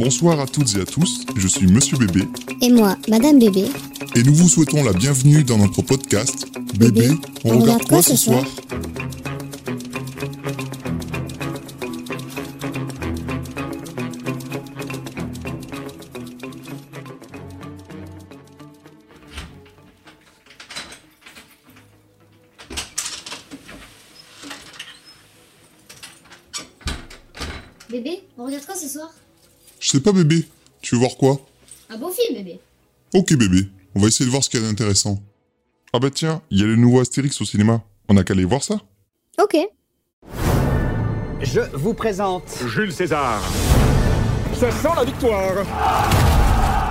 Bonsoir à toutes et à tous, je suis Monsieur Bébé. Et moi, Madame Bébé. Et nous vous souhaitons la bienvenue dans notre podcast Bébé, on, regarde quoi ce soir? Je sais pas bébé, tu veux voir quoi? Un beau film, bébé. Ok bébé, on va essayer de voir ce qu'il y a d'intéressant. Ah bah tiens, il y a le nouveau Astérix au cinéma. On a qu'à aller voir ça Ok. Je vous présente Jules César. Ça sent la victoire.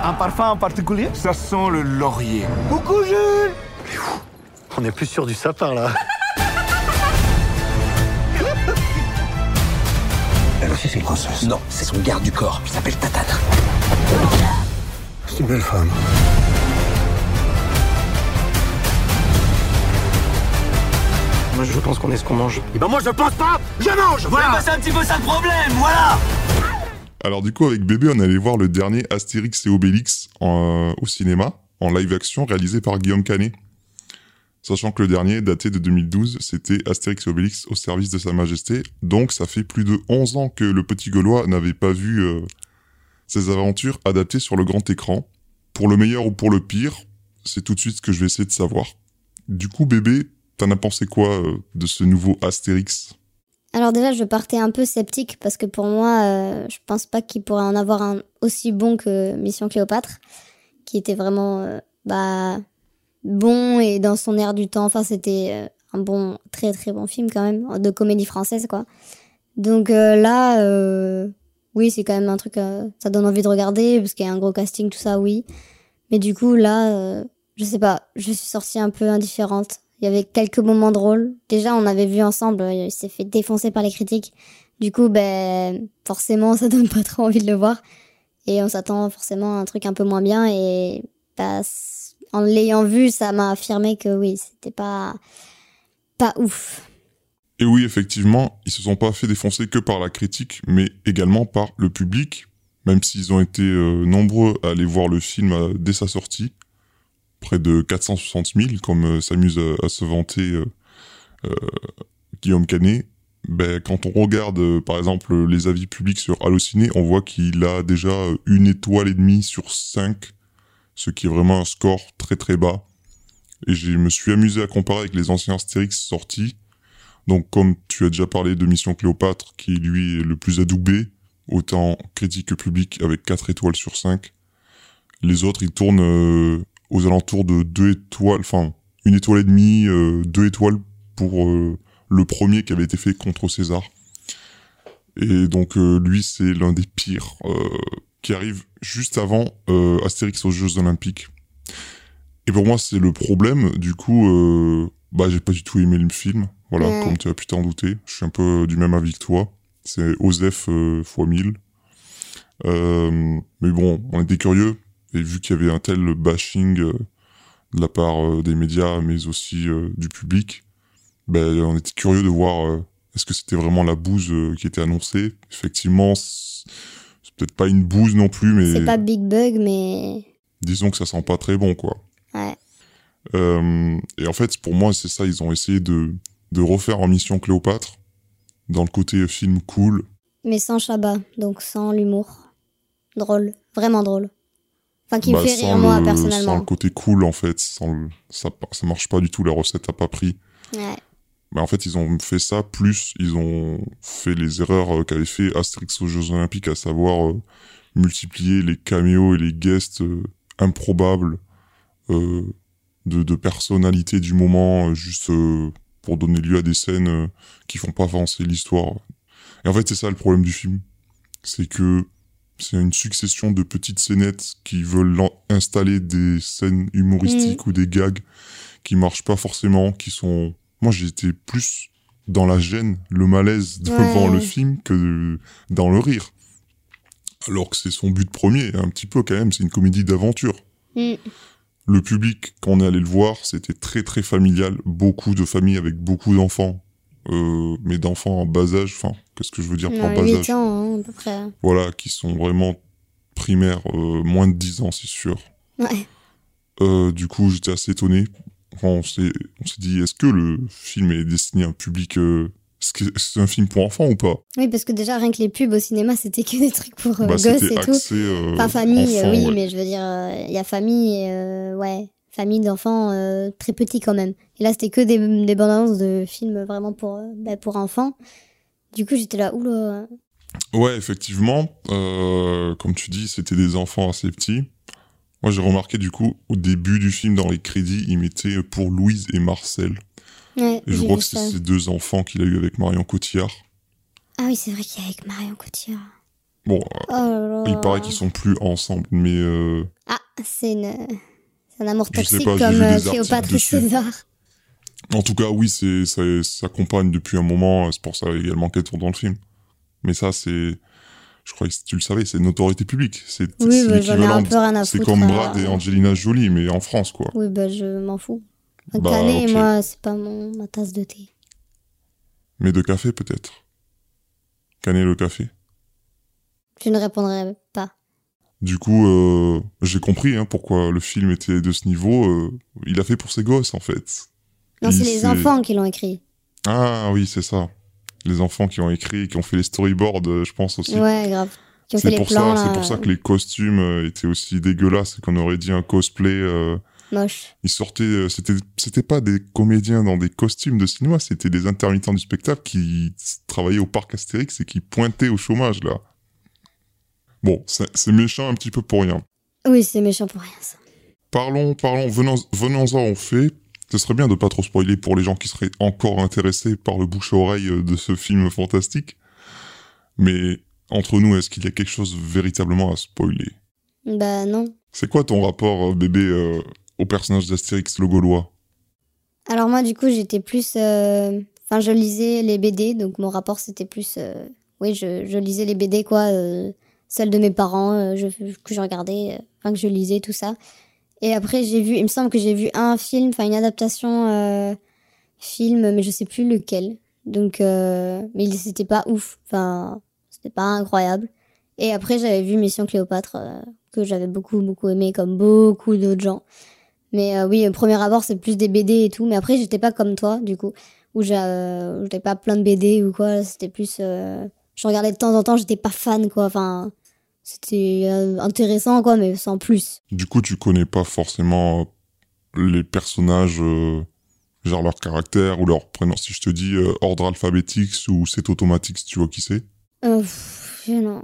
un parfum en particulier? Ça sent le laurier. Coucou Jules On est plus sûr du sapin là. C'est une princesse. Non, c'est son garde du corps. Il s'appelle Tatane. C'est une belle femme. Moi je pense qu'on est ce qu'on mange. Et ben moi je pense pas Je mange Voilà c'est un petit peu ça le problème, voilà Alors du coup avec bébé on allait voir le dernier Astérix et Obélix en- euh, au cinéma, en live action réalisé par Guillaume Canet. Sachant que le dernier, daté de 2012, c'était Astérix et Obélix au service de Sa Majesté. Donc ça fait plus de 11 ans que le petit Gaulois n'avait pas vu euh, ses aventures adaptées sur le grand écran. Pour le meilleur ou pour le pire, c'est tout de suite ce que je vais essayer de savoir. Du coup bébé, t'en as pensé quoi euh, de ce nouveau Astérix? Alors déjà, je partais un peu sceptique parce que pour moi, euh, je pense pas qu'il pourrait en avoir un aussi bon que Mission Cléopâtre, qui était vraiment bah bon et dans son air du temps. Enfin, c'était euh, un bon, très très bon film quand même de comédie française quoi. Donc euh, là, euh, oui, c'est quand même un truc, euh, ça donne envie de regarder parce qu'il y a un gros casting, tout ça, oui. Mais du coup là, euh, je sais pas, je suis sortie un peu indifférente. Il y avait quelques moments drôles. Déjà, on avait vu ensemble, euh, il s'est fait défoncer par les critiques. Du coup, ben, forcément, ça donne pas trop envie de le voir. Et on s'attend forcément à un truc un peu moins bien. Et bah, en l'ayant vu, ça m'a affirmé que oui, c'était pas, pas ouf. Et oui, effectivement, ils se sont pas fait défoncer que par la critique, mais également par le public, même s'ils ont été euh, nombreux à aller voir le film euh, dès sa sortie, près de 460 000, comme euh, s'amuse à, à se vanter Guillaume Canet. Ben, quand on regarde, par exemple, les avis publics sur Allociné, on voit qu'il a déjà une étoile et demie sur cinq, ce qui est vraiment un score très très bas. Et je me suis amusé à comparer avec les anciens Astérix sortis. Donc, comme tu as déjà parlé de Mission Cléopâtre, qui lui est le plus adoubé, autant critique que public, avec 4 étoiles sur 5. Les autres, ils tournent euh, aux alentours de 2 étoiles, enfin, une étoile et demie, 2 étoiles pour euh, le premier qui avait été fait contre César. Et donc, euh, lui, c'est l'un des pires, euh, qui arrive juste avant euh, Astérix aux Jeux Olympiques. Et pour moi, c'est le problème. Du coup, euh, bah, j'ai pas du tout aimé le film. Voilà, comme tu as pu t'en douter. Je suis un peu du même avis que toi. C'est Osef euh, x 1000. Euh, mais bon, on était curieux. Et vu qu'il y avait un tel bashing euh, de la part euh, des médias, mais aussi euh, du public, ben, on était curieux de voir euh, est-ce que c'était vraiment la bouse euh, qui était annoncée. Effectivement, peut-être pas une bouse non plus, mais C'est pas Big Bug, mais disons que ça sent pas très bon, quoi. ouais. Euh, et en fait, pour moi, c'est ça. Ils ont essayé de, de refaire en Mission Cléopâtre, dans le côté film cool. Mais sans Chabat, donc sans l'humour. Drôle, vraiment drôle. Enfin, qui me Bah, fait rire, moi, le- personnellement. Sans le côté cool, en fait. Sans le- ça, ça marche pas du tout, la recette a pas pris. Ouais. Mais en fait, ils ont fait ça, plus ils ont fait les erreurs euh, qu'avait fait Astérix aux Jeux Olympiques, à savoir euh, multiplier les caméos et les guests euh, improbables euh, de, de personnalités du moment, juste euh, pour donner lieu à des scènes qui font pas avancer l'histoire. Et en fait, c'est ça le problème du film. C'est que c'est une succession de petites scénettes qui veulent installer des scènes humoristiques ou des gags qui marchent pas forcément, qui sont... Moi, j'étais plus dans la gêne, le malaise devant Ouais. le film que dans le rire. Alors que c'est son but premier, un petit peu quand même, c'est une comédie d'aventure. Mm. Le public, quand on est allé le voir, c'était très très familial, beaucoup de familles avec beaucoup d'enfants. Euh, mais d'enfants en bas âge, enfin, qu'est-ce que je veux dire par bas 8 âge ans, hein, à peu près. Voilà, qui sont vraiment primaire, euh, moins de 10 ans, c'est sûr. Ouais. Euh, du coup, j'étais assez étonné. Enfin, on s'est dit, est-ce que le film est destiné à un public... euh, est-ce que c'est un film pour enfants ou pas? Oui, parce que déjà, rien que les pubs au cinéma, c'était que des trucs pour euh, Bah, gosses et tout. euh, Enfin, famille, enfants, oui, ouais. mais je veux dire, euh, il y a famille, euh, ouais, famille d'enfants euh, très petits quand même. Et là, c'était que des, des bandes annonces de films vraiment pour, euh, bah, pour enfants. Du coup, j'étais là, oula. Ouais, effectivement, euh, comme tu dis, c'était des enfants assez petits. Moi, j'ai remarqué du coup, au début du film, dans les crédits, ils mettaient pour Louise et Marcel. Ouais, Et je crois que c'est ces deux enfants qu'il a eu avec Marion Cotillard. Ah oui, c'est vrai qu'il a avec Marion Cotillard. Bon, Oh il paraît qu'ils sont plus ensemble, mais euh, Ah, c'est une... un amour toxique pas, comme euh, Cléopâtre et. César. en tout cas, oui, c'est ça, ça compagne depuis un moment. C'est pour ça également qu'elle tourne dans le film. Mais ça, c'est, je crois que tu le savais, c'est une notoriété publique. C'est Oui, bah, l'équivalent C'est comme Brad et Angelina Jolie, mais en France, quoi. Oui, bah je m'en fous. Un Bah, canet, moi, c'est pas mon, ma tasse de thé. Mais de café, peut-être. Canet le café. Je ne répondrai pas. Du coup, euh, j'ai compris hein, pourquoi le film était de ce niveau. euh, il a fait pour ses gosses, en fait. Non, c'est les enfants qui l'ont écrit. Ah oui, c'est ça. Les enfants qui ont écrit, qui ont fait les storyboards, euh, je pense aussi. Ouais, grave. C'est pour plans, ça, c'est là, pour ça que les costumes euh, étaient aussi dégueulasses et qu'on aurait dit un cosplay. euh, moches. ils sortaient, euh, c'était, c'était pas des comédiens dans des costumes de cinéma, c'était des intermittents du spectacle qui travaillaient au parc Astérix et qui pointaient au chômage là. Bon, c'est méchant un petit peu pour rien. Oui, c'est méchant pour rien, ça. Parlons, parlons, venons, venons-en au fait. Ce serait bien de pas trop spoiler pour les gens qui seraient encore intéressés par le bouche à oreille euh, de ce film fantastique. Mais entre nous, est-ce qu'il y a quelque chose véritablement à spoiler? Bah non. C'est quoi ton rapport, euh, bébé, euh, au personnage d'Astérix le Gaulois? Alors moi, du coup, j'étais plus... euh, Enfin, je lisais les BD, donc mon rapport, c'était plus... euh, Oui, je, je lisais les BD, quoi. Celles de mes parents, je, que je regardais, enfin, que je lisais, tout ça. Et après, j'ai vu... Il me semble que j'ai vu un film, enfin, une adaptation euh, film, mais je sais plus lequel. Donc... euh, Mais c'était pas ouf. Enfin, c'était pas incroyable. Et après, j'avais vu Mission Cléopâtre, euh, que j'avais beaucoup, beaucoup aimé, comme beaucoup d'autres gens. Mais euh, oui, au premier abord, c'est plus des BD et tout. Mais après, j'étais pas comme toi, du coup, où j'avais pas plein de BD ou quoi. C'était plus. euh, je regardais de temps en temps, j'étais pas fan, quoi. Enfin, c'était euh, intéressant, quoi, mais sans plus. Du coup, tu connais pas forcément les personnages, euh, genre leur caractère ou leur prénom. Si je te dis euh, ordre alphabétique ou c'est automatique, tu vois qui c'est Euh, non.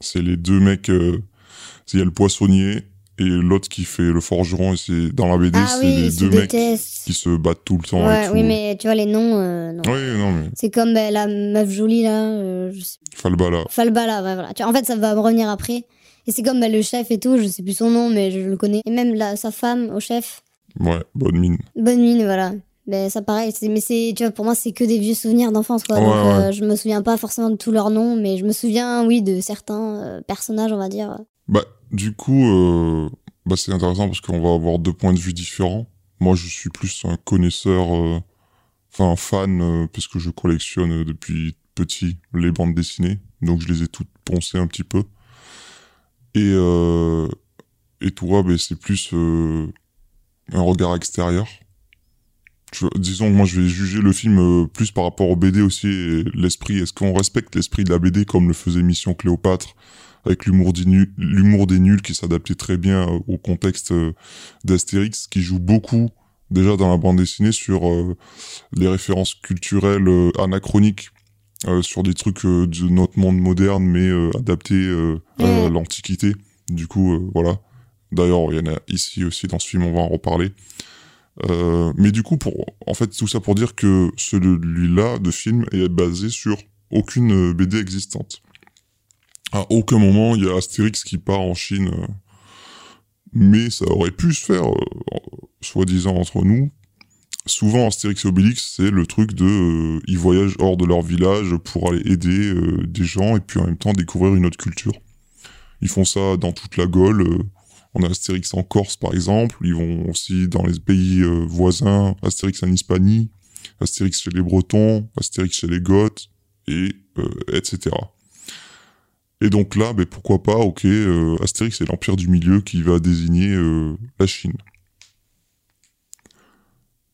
C'est les deux mecs. Il y a le poissonnier et l'autre qui fait le forgeron. Et c'est dans la BD, Ah c'est oui, les deux mecs détestent. qui se battent tout le temps. Ouais, et tout. oui, mais tu vois, les noms, euh, non. Oui, non, mais C'est comme bah, la meuf jolie, là. euh, je sais Falbala. Falbala, ouais, voilà. Tu vois, en fait, ça va me revenir après. Et c'est comme bah, le chef et tout, je sais plus son nom, mais je le connais. Et même la, sa femme au chef, Ouais, bonne mine. bonne mine, voilà. Ben, ça pareil, c'est- mais c'est, tu vois, pour moi, c'est que des vieux souvenirs d'enfance, quoi. Ouais, Donc, euh, je me souviens pas forcément de tous leurs noms, mais je me souviens, oui, de certains euh, personnages, on va dire. Bah, du coup, euh, bah, c'est intéressant parce qu'on va avoir deux points de vue différents. Moi, je suis plus un connaisseur, euh, enfin un fan, euh, parce que je collectionne depuis petit les bandes dessinées, donc je les ai toutes poncées un petit peu. Et toi, ben c'est plus un regard extérieur. Disons que moi, je vais juger le film plus par rapport au BD aussi l'esprit. Est-ce qu'on respecte l'esprit de la BD comme le faisait Mission Cléopâtre? Avec l'humour des nuls, qui s'adaptait très bien euh, au contexte euh, d'Astérix, qui joue beaucoup déjà dans la bande dessinée sur euh, les références culturelles euh, anachroniques, euh, sur des trucs de notre monde moderne, mais adaptés à Ouais. l'Antiquité. Du coup, voilà. D'ailleurs, il y en a ici aussi dans ce film, on va en reparler. Mais du coup, pour, en fait, tout ça pour dire que celui-là de film est basé sur aucune BD existante. À aucun moment, il y a Astérix qui part en Chine. euh, mais ça aurait pu se faire, euh, soi-disant entre nous. Souvent, Astérix et Obélix, c'est le truc de... euh, ils voyagent hors de leur village pour aller aider des gens et puis en même temps découvrir une autre culture. Ils font ça dans toute la Gaule. on a Astérix en Corse, par exemple. Ils vont aussi dans les pays euh, voisins. Astérix en Hispanie, Astérix chez les Bretons, Astérix chez les Goths, et euh, etc. Et donc là, ben, pourquoi pas, ok, euh, Astérix c'est l'Empire du Milieu qui va désigner euh, la Chine.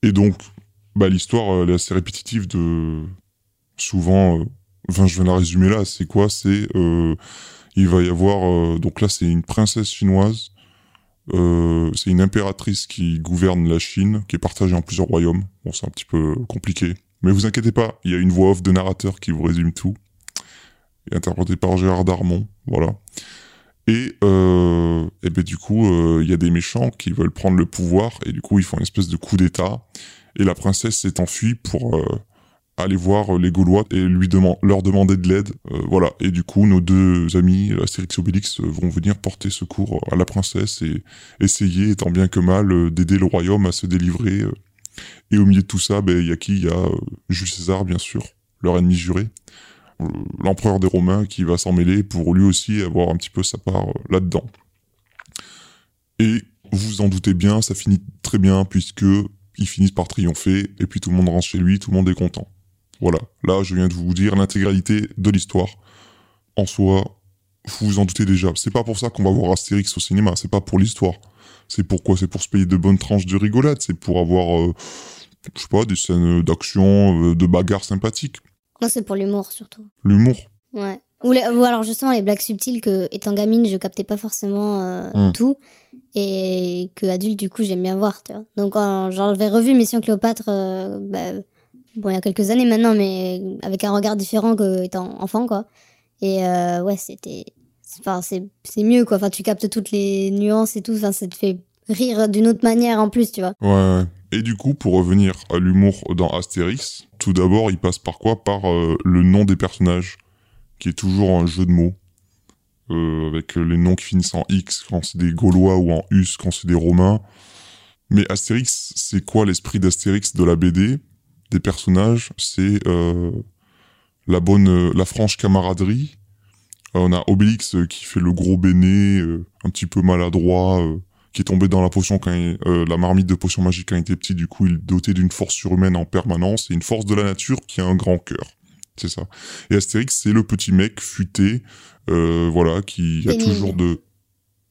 Et donc, bah, l'histoire, elle est assez répétitive de... Souvent, euh, je viens la résumer là, c'est quoi C'est, euh, il va y avoir... euh, donc là, c'est une princesse chinoise, euh, c'est une impératrice qui gouverne la Chine, qui est partagée en plusieurs royaumes. Bon, c'est un petit peu compliqué. Mais vous inquiétez pas, il y a une voix off de narrateur qui vous résume tout. Interprété par Gérard Darmon, voilà. Et, euh, et ben du coup, euh, il y a des méchants qui veulent prendre le pouvoir, et du coup, ils font une espèce de coup d'état. Et la princesse s'est enfuie pour euh, aller voir les Gaulois et lui leur demander de l'aide. euh, voilà. Et du coup, nos deux amis, Astérix et Obélix, euh, vont venir porter secours à la princesse et essayer, tant bien que mal, euh, d'aider le royaume à se délivrer. euh. Et au milieu de tout ça, ben, il y a qui? Il y a euh, Jules César, bien sûr, leur ennemi juré. Euh, L'empereur des Romains qui va s'en mêler pour lui aussi avoir un petit peu sa part euh, là-dedans. Et vous vous en doutez bien, ça finit très bien puisque ils finissent par triompher et puis tout le monde rentre chez lui, tout le monde est content. Voilà, là je viens de vous dire l'intégralité de l'histoire. En soi, vous vous en doutez déjà. C'est pas pour ça qu'on va voir Astérix au cinéma, c'est pas pour l'histoire. C'est pourquoi? C'est pour se payer de bonnes tranches de rigolade, c'est pour avoir, euh, je sais pas, des scènes d'action, de bagarre sympathiques. Non, c'est pour l'humour surtout. L'humour. Ouais. Ou, les- ou alors justement les blagues subtiles que, étant gamine, je captais pas forcément euh, Mm. tout. Et que adulte, du coup, j'aime bien voir, tu vois. Donc, quand j'avais revu Mission Cléopâtre, euh, bah, bon, il y a quelques années maintenant, mais avec un regard différent que étant enfant, quoi. Et euh, ouais, c'était. Enfin, c'est c'est mieux, quoi. Enfin, tu captes toutes les nuances et tout. Enfin, ça te fait rire d'une autre manière en plus, tu vois. Ouais, ouais. Et du coup, pour revenir à l'humour dans Astérix, tout d'abord, il passe par quoi? Par euh, le nom des personnages, qui est toujours un jeu de mots. Euh, avec les noms qui finissent en X quand c'est des Gaulois ou en Us quand c'est des Romains. Mais Astérix, c'est quoi l'esprit d'Astérix de la BD Des personnages, c'est euh, la bonne, la franche camaraderie. Euh, on a Obélix qui fait le gros béné, un petit peu maladroit, qui est tombé dans la potion quand il- euh, la marmite de potion magique quand il était petit. Du coup, il est doté d'une force surhumaine en permanence et une force de la nature qui a un grand cœur. C'est ça. Et Astérix, c'est le petit mec futé, euh, voilà, qui a Pénible. toujours de.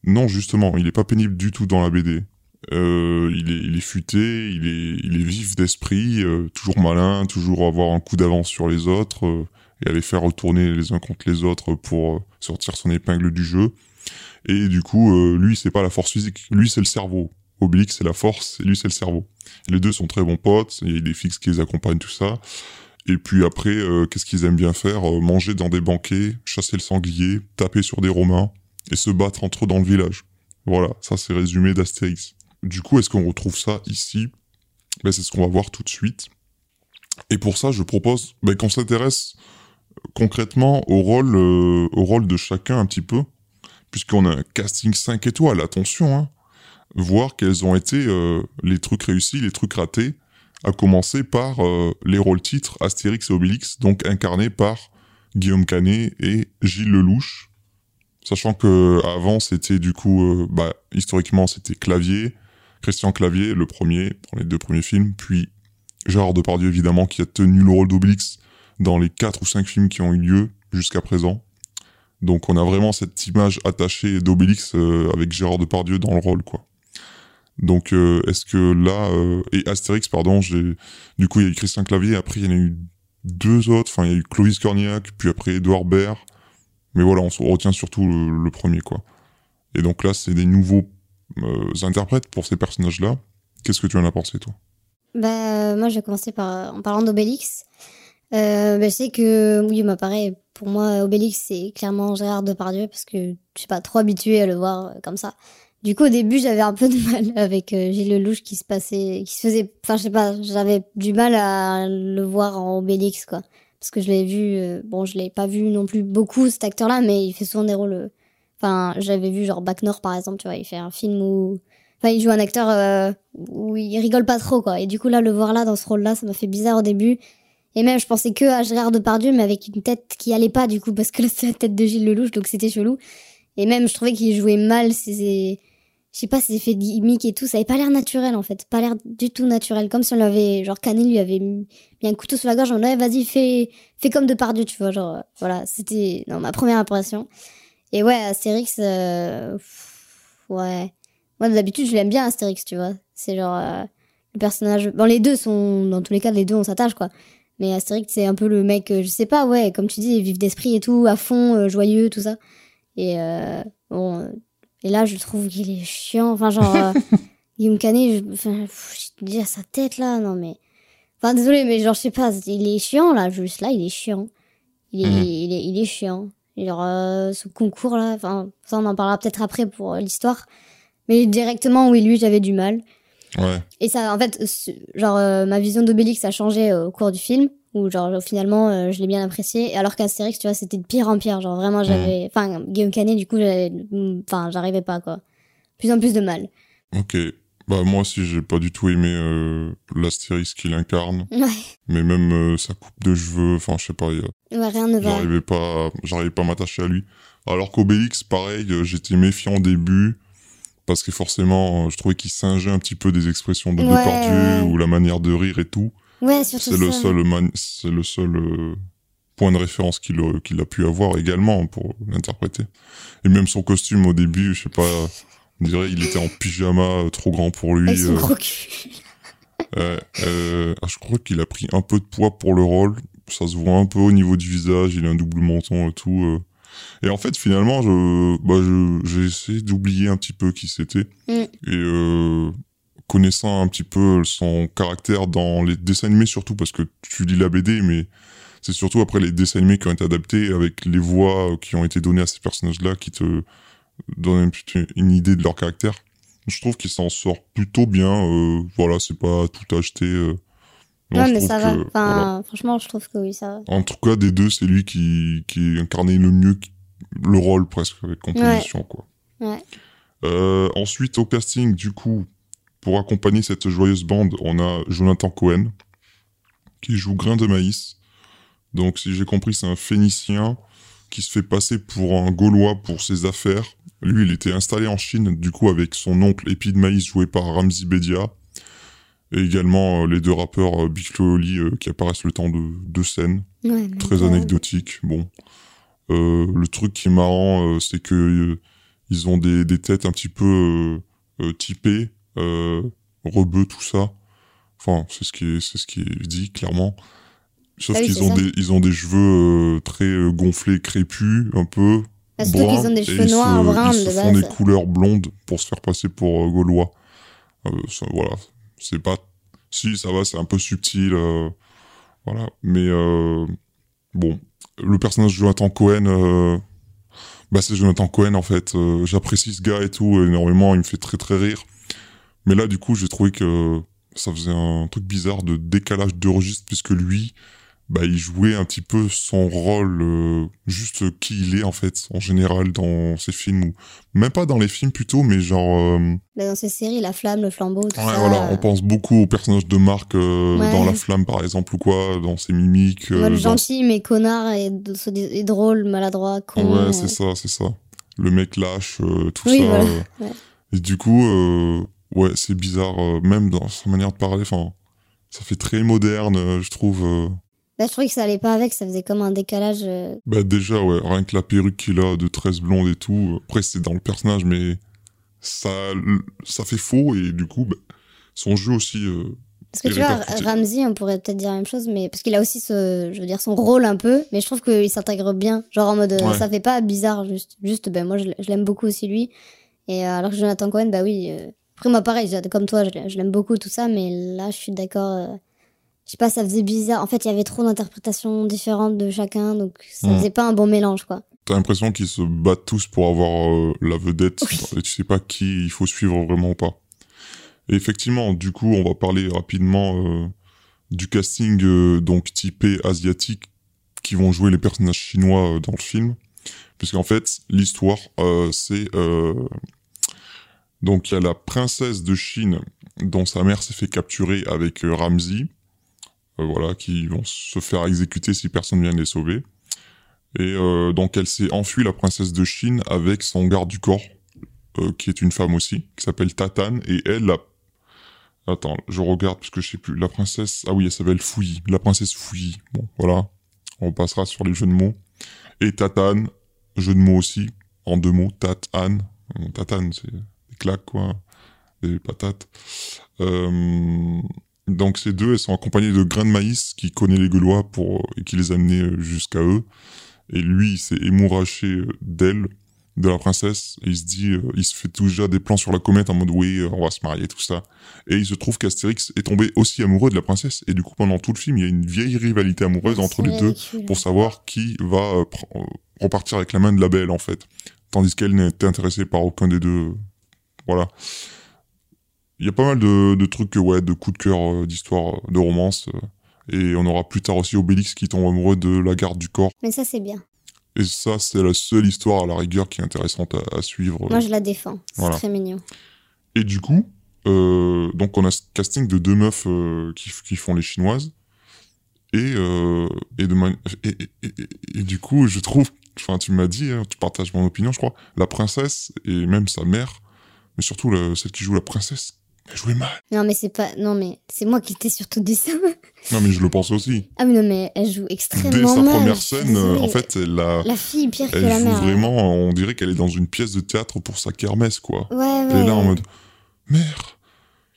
Non, justement, il est pas pénible du tout dans la BD. Euh, il, est, il est futé, il est, il est vif d'esprit, toujours malin, toujours avoir un coup d'avance sur les autres et aller faire retourner les uns contre les autres pour sortir son épingle du jeu. Et du coup, euh, lui, c'est pas la force physique, lui, c'est le cerveau. Obélix, c'est la force, et lui, c'est le cerveau. Les deux sont très bons potes, il y a des fixes qui les accompagnent, tout ça. Et puis après, euh, qu'est-ce qu'ils aiment bien faire Euh, Manger dans des banquets, chasser le sanglier, taper sur des Romains, et se battre entre eux dans le village. Voilà, ça c'est résumé d'Astérix. Du coup, est-ce qu'on retrouve ça ici? Ben, C'est ce qu'on va voir tout de suite. Et pour ça, je propose ben, qu'on s'intéresse concrètement au rôle, au rôle de chacun un petit peu, puisqu'on a un casting 5 étoiles, attention, hein, voir quels ont été euh, les trucs réussis, les trucs ratés, à commencer par euh, les rôles titres Astérix et Obélix, donc incarnés par Guillaume Canet et Gilles Lelouch. Sachant que avant c'était du coup, euh, bah, historiquement c'était Clavier, Christian Clavier, le premier, dans les deux premiers films, puis Gérard Depardieu évidemment qui a tenu le rôle d'Obélix dans les quatre ou cinq films qui ont eu lieu jusqu'à présent. Donc on a vraiment cette image attachée d'Obélix euh, avec Gérard Depardieu dans le rôle quoi. Donc euh, est-ce que là euh, et Astérix pardon, j'ai du coup il y a eu Christian Clavier, après il y en a eu deux autres, enfin il y a eu Clovis Cornillac, puis après Edouard Baird. Mais voilà, on retient surtout le, premier quoi. Et donc là c'est des nouveaux interprètes pour ces personnages-là. Qu'est-ce que tu en as pensé toi? Bah, moi, je vais commencer par, en parlant d'Obélix. Bah, je sais que, oui, bah, pareil, pour moi, Obélix, c'est clairement Gérard Depardieu, parce que je suis pas trop habituée à le voir euh, comme ça. Du coup, au début, j'avais un peu de mal avec euh, Gilles Lelouch qui se passait, qui se faisait, enfin, je sais pas, j'avais du mal à le voir en Obélix, quoi. Parce que je l'ai vu, euh, bon, je l'ai pas vu non plus beaucoup, cet acteur-là, mais il fait souvent des rôles, euh, enfin, j'avais vu genre Bac Nord, par exemple, tu vois, il fait un film où, enfin, il joue un acteur euh, où il rigole pas trop, quoi. Et du coup, là, le voir là, dans ce rôle-là, ça m'a fait bizarre au début. Et même, je pensais que à Gérard Depardieu, mais avec une tête qui allait pas, du coup, parce que c'est la tête de Gilles Lelouch, donc c'était chelou. Et même, je trouvais qu'il jouait mal ses, je sais pas, ses effets gimmick et tout, ça avait pas l'air naturel en fait, pas l'air du tout naturel, comme si on l'avait, genre Canet lui avait mis un couteau sur la gorge, on ouais, vas-y, fais, fais comme de Dieu, tu vois, genre, voilà, c'était non, ma première impression. Et ouais, Astérix, euh, ouais, moi d'habitude je l'aime bien Astérix, tu vois, c'est genre euh, le personnage, bon les deux sont, dans tous les cas les deux on s'attache quoi, mais Astérix c'est un peu le mec, euh, je sais pas, ouais, comme tu dis, vif d'esprit et tout, à fond, joyeux, tout ça, et bon et là, je trouve qu'il est chiant. Enfin, genre, euh, Guillaume Canet, je, enfin, je dis à sa tête là, non mais. Enfin, désolé, mais genre, je sais pas, il est chiant là, juste là, il est chiant. Il est, mhm. il est, il est chiant. Et genre, euh, ce concours là, enfin, ça on en parlera peut-être après pour euh, l'histoire. Mais directement, oui, lui, j'avais du mal. Ouais. Et ça, en fait, genre, ma vision d'Obélix a changé au cours du film où genre finalement euh, je l'ai bien apprécié. Alors qu'Astérix tu vois c'était de pire en pire. Genre vraiment j'avais enfin Guillaume Canet du coup enfin j'arrivais pas quoi. Plus en plus de mal. Ok. Bah moi aussi j'ai pas du tout aimé euh, l'Astérix qu'il incarne. Ouais. mais même euh, sa coupe de cheveux enfin je sais pas ouais, rien ne va. j'arrivais pas j'arrivais pas à m'attacher à lui. Alors qu'Obélix pareil j'étais méfiant au début parce que forcément je trouvais qu'il singeait un petit peu des expressions de Depardieu ou la manière de rire et tout Ouais, c'est le seul c'est le seul euh, point de référence qu'il a, qu'il a pu avoir également pour l'interpréter. Et même son costume au début, je sais pas, on dirait il était en pyjama euh, trop grand pour lui. Avec son euh. euh, ah, je crois qu'il a pris un peu de poids pour le rôle. Ça se voit un peu au niveau du visage, il a un double menton et tout. Et en fait, finalement, je, bah, j'ai essayé d'oublier un petit peu qui c'était. Mm. Et connaissant un petit peu son caractère dans les dessins animés surtout parce que tu lis la BD mais c'est surtout après les dessins animés qui ont été adaptés avec les voix qui ont été données à ces personnages-là qui te donnent une, idée de leur caractère. Je trouve qu'il s'en sort plutôt bien. Euh, voilà, c'est pas tout acheté. Euh. Ouais, mais ça va. Enfin, franchement, je trouve que oui, ça va. En tout cas, des deux, c'est lui qui, qui incarnait le mieux le rôle presque avec composition, quoi. Ouais. Euh, ensuite, au casting, du coup, pour accompagner cette joyeuse bande, on a Jonathan Cohen, qui joue Grain de Maïs. Donc, si j'ai compris, c'est un Phénicien qui se fait passer pour un Gaulois pour ses affaires. Lui, il était installé en Chine, du coup, avec son oncle Épi de Maïs, joué par Ramzi Bedia. Et également euh, les deux rappeurs euh, Big euh, qui apparaissent le temps de deux scènes. très anecdotiques. Bon. le truc qui est marrant, c'est que ils ont des, des, têtes un petit peu typées euh, rebeu, tout ça. Enfin, c'est ce qui est, c'est ce qui est dit clairement. Sauf ah qu'ils ont des, ils ont des cheveux euh, très euh, gonflés, crépus, un peu. Parce qu'ils ont des cheveux noirs, bruns Ils se font des couleurs blondes pour se faire passer pour euh, gaulois. voilà, c'est pas. Si ça va, c'est un peu subtil, voilà. Mais bon, le personnage de Jonathan Cohen, bah c'est Jonathan Cohen en fait. J'apprécie ce gars et tout énormément. Il me fait très très rire. Mais là, du coup, j'ai trouvé que ça faisait un truc bizarre de décalage de registre, puisque lui, bah, il jouait un petit peu son rôle, euh, juste qui il est en fait, en général dans ses films, ou même pas dans les films plutôt, mais genre... Euh, bah, dans ses séries, La Flamme, Le Flambeau, tout ouais, voilà, on pense beaucoup aux personnages de Marc euh, dans La Flamme par exemple, ou quoi, dans ses mimiques. le gentil, mais connard, et, et, drôle, maladroit, con. Ouais, c'est ça, c'est ça. Le mec lâche, tout ça. Voilà. Et du coup ouais, c'est bizarre, euh, même dans sa manière de parler. Enfin, ça fait très moderne, euh, je trouve. Euh. Bah, je trouvais que ça allait pas avec, ça faisait comme un décalage. Bah, déjà, ouais, rien que la perruque qu'il a de 13 blonde et tout. Après, c'est dans le personnage, mais ça, ça fait faux et du coup, bah, son jeu aussi. parce que tu vois, Ramsey, on pourrait peut-être dire la même chose, mais parce qu'il a aussi ce, je veux dire, son rôle un peu, mais je trouve qu'il s'intègre bien. Genre en mode, ça fait pas bizarre, juste. Juste, ben, moi, je, l'aime beaucoup aussi, lui. Et alors que Jonathan Cohen, bah oui, après, moi, pareil, comme toi, je, l'aime beaucoup, tout ça, mais là, je suis d'accord. Euh, je sais pas, ça faisait bizarre. En fait, il y avait trop d'interprétations différentes de chacun, donc ça faisait pas un bon mélange, quoi. T'as l'impression qu'ils se battent tous pour avoir euh, la vedette, et tu sais pas qui il faut suivre vraiment ou pas. Et effectivement, du coup, on va parler rapidement euh, du casting donc typé asiatique qui vont jouer les personnages chinois dans le film. Puisqu'en fait, l'histoire, c'est donc il y a la princesse de Chine dont sa mère s'est fait capturer avec euh, Ramsey, euh, voilà, qui vont se faire exécuter si personne vient les sauver. Et euh, donc elle s'est enfuie la princesse de Chine avec son garde du corps, euh, qui est une femme aussi, qui s'appelle Tatane, et elle, la... Attends, je regarde parce que je sais plus. La princesse, ah oui, elle s'appelle Fouilly, la princesse Fouilly. Bon, voilà, on passera sur les jeux de mots. Et Tatane, jeu de mots aussi, en deux mots, Tatane. Tatane, c'est des claques quoi, des patates. Euh, donc ces deux, elles sont accompagnées de Grain de Maïs qui connaît les Gaulois pour et qui les a amenés jusqu'à eux. Et lui, il s'est émouraché d'elle, de la princesse, et il se dit, euh, il se fait déjà des plans sur la comète en mode oui, on va se marier, tout ça. Et il se trouve qu'Astérix est tombé aussi amoureux de la princesse, et du coup pendant tout le film, il y a une vieille rivalité amoureuse entre les deux pour savoir qui va euh, euh, repartir avec la main de la belle en fait, tandis qu'elle n'était intéressée par aucun des deux. Voilà. Il y a pas mal de, de trucs, ouais, de coups de cœur, d'histoire, de romance. Et on aura plus tard aussi Obélix qui tombe amoureux de la garde du corps. Mais ça, c'est bien. Et ça, c'est la seule histoire à la rigueur qui est intéressante à, suivre. Moi, je la défends. C'est très mignon. Et du coup, euh, donc on a ce casting de deux meufs euh, qui, qui, font les chinoises. Et, euh, et, de et, et, du coup, je trouve, enfin, tu m'as dit, hein, tu partages mon opinion, je crois, la princesse et même sa mère, mais surtout celle qui joue la princesse, elle jouait mal. Non, mais c'est pas. Non, mais c'est moi qui t'ai surtout ça. non, mais je le pense aussi. Ah, mais non, mais elle joue extrêmement mal. Dès sa première scène, en fait, elle a. La fille pire elle que la mère. hein. vraiment, on dirait qu'elle est dans une pièce de théâtre pour sa kermesse, quoi. Ouais, ouais. Elle est là en mode Mère,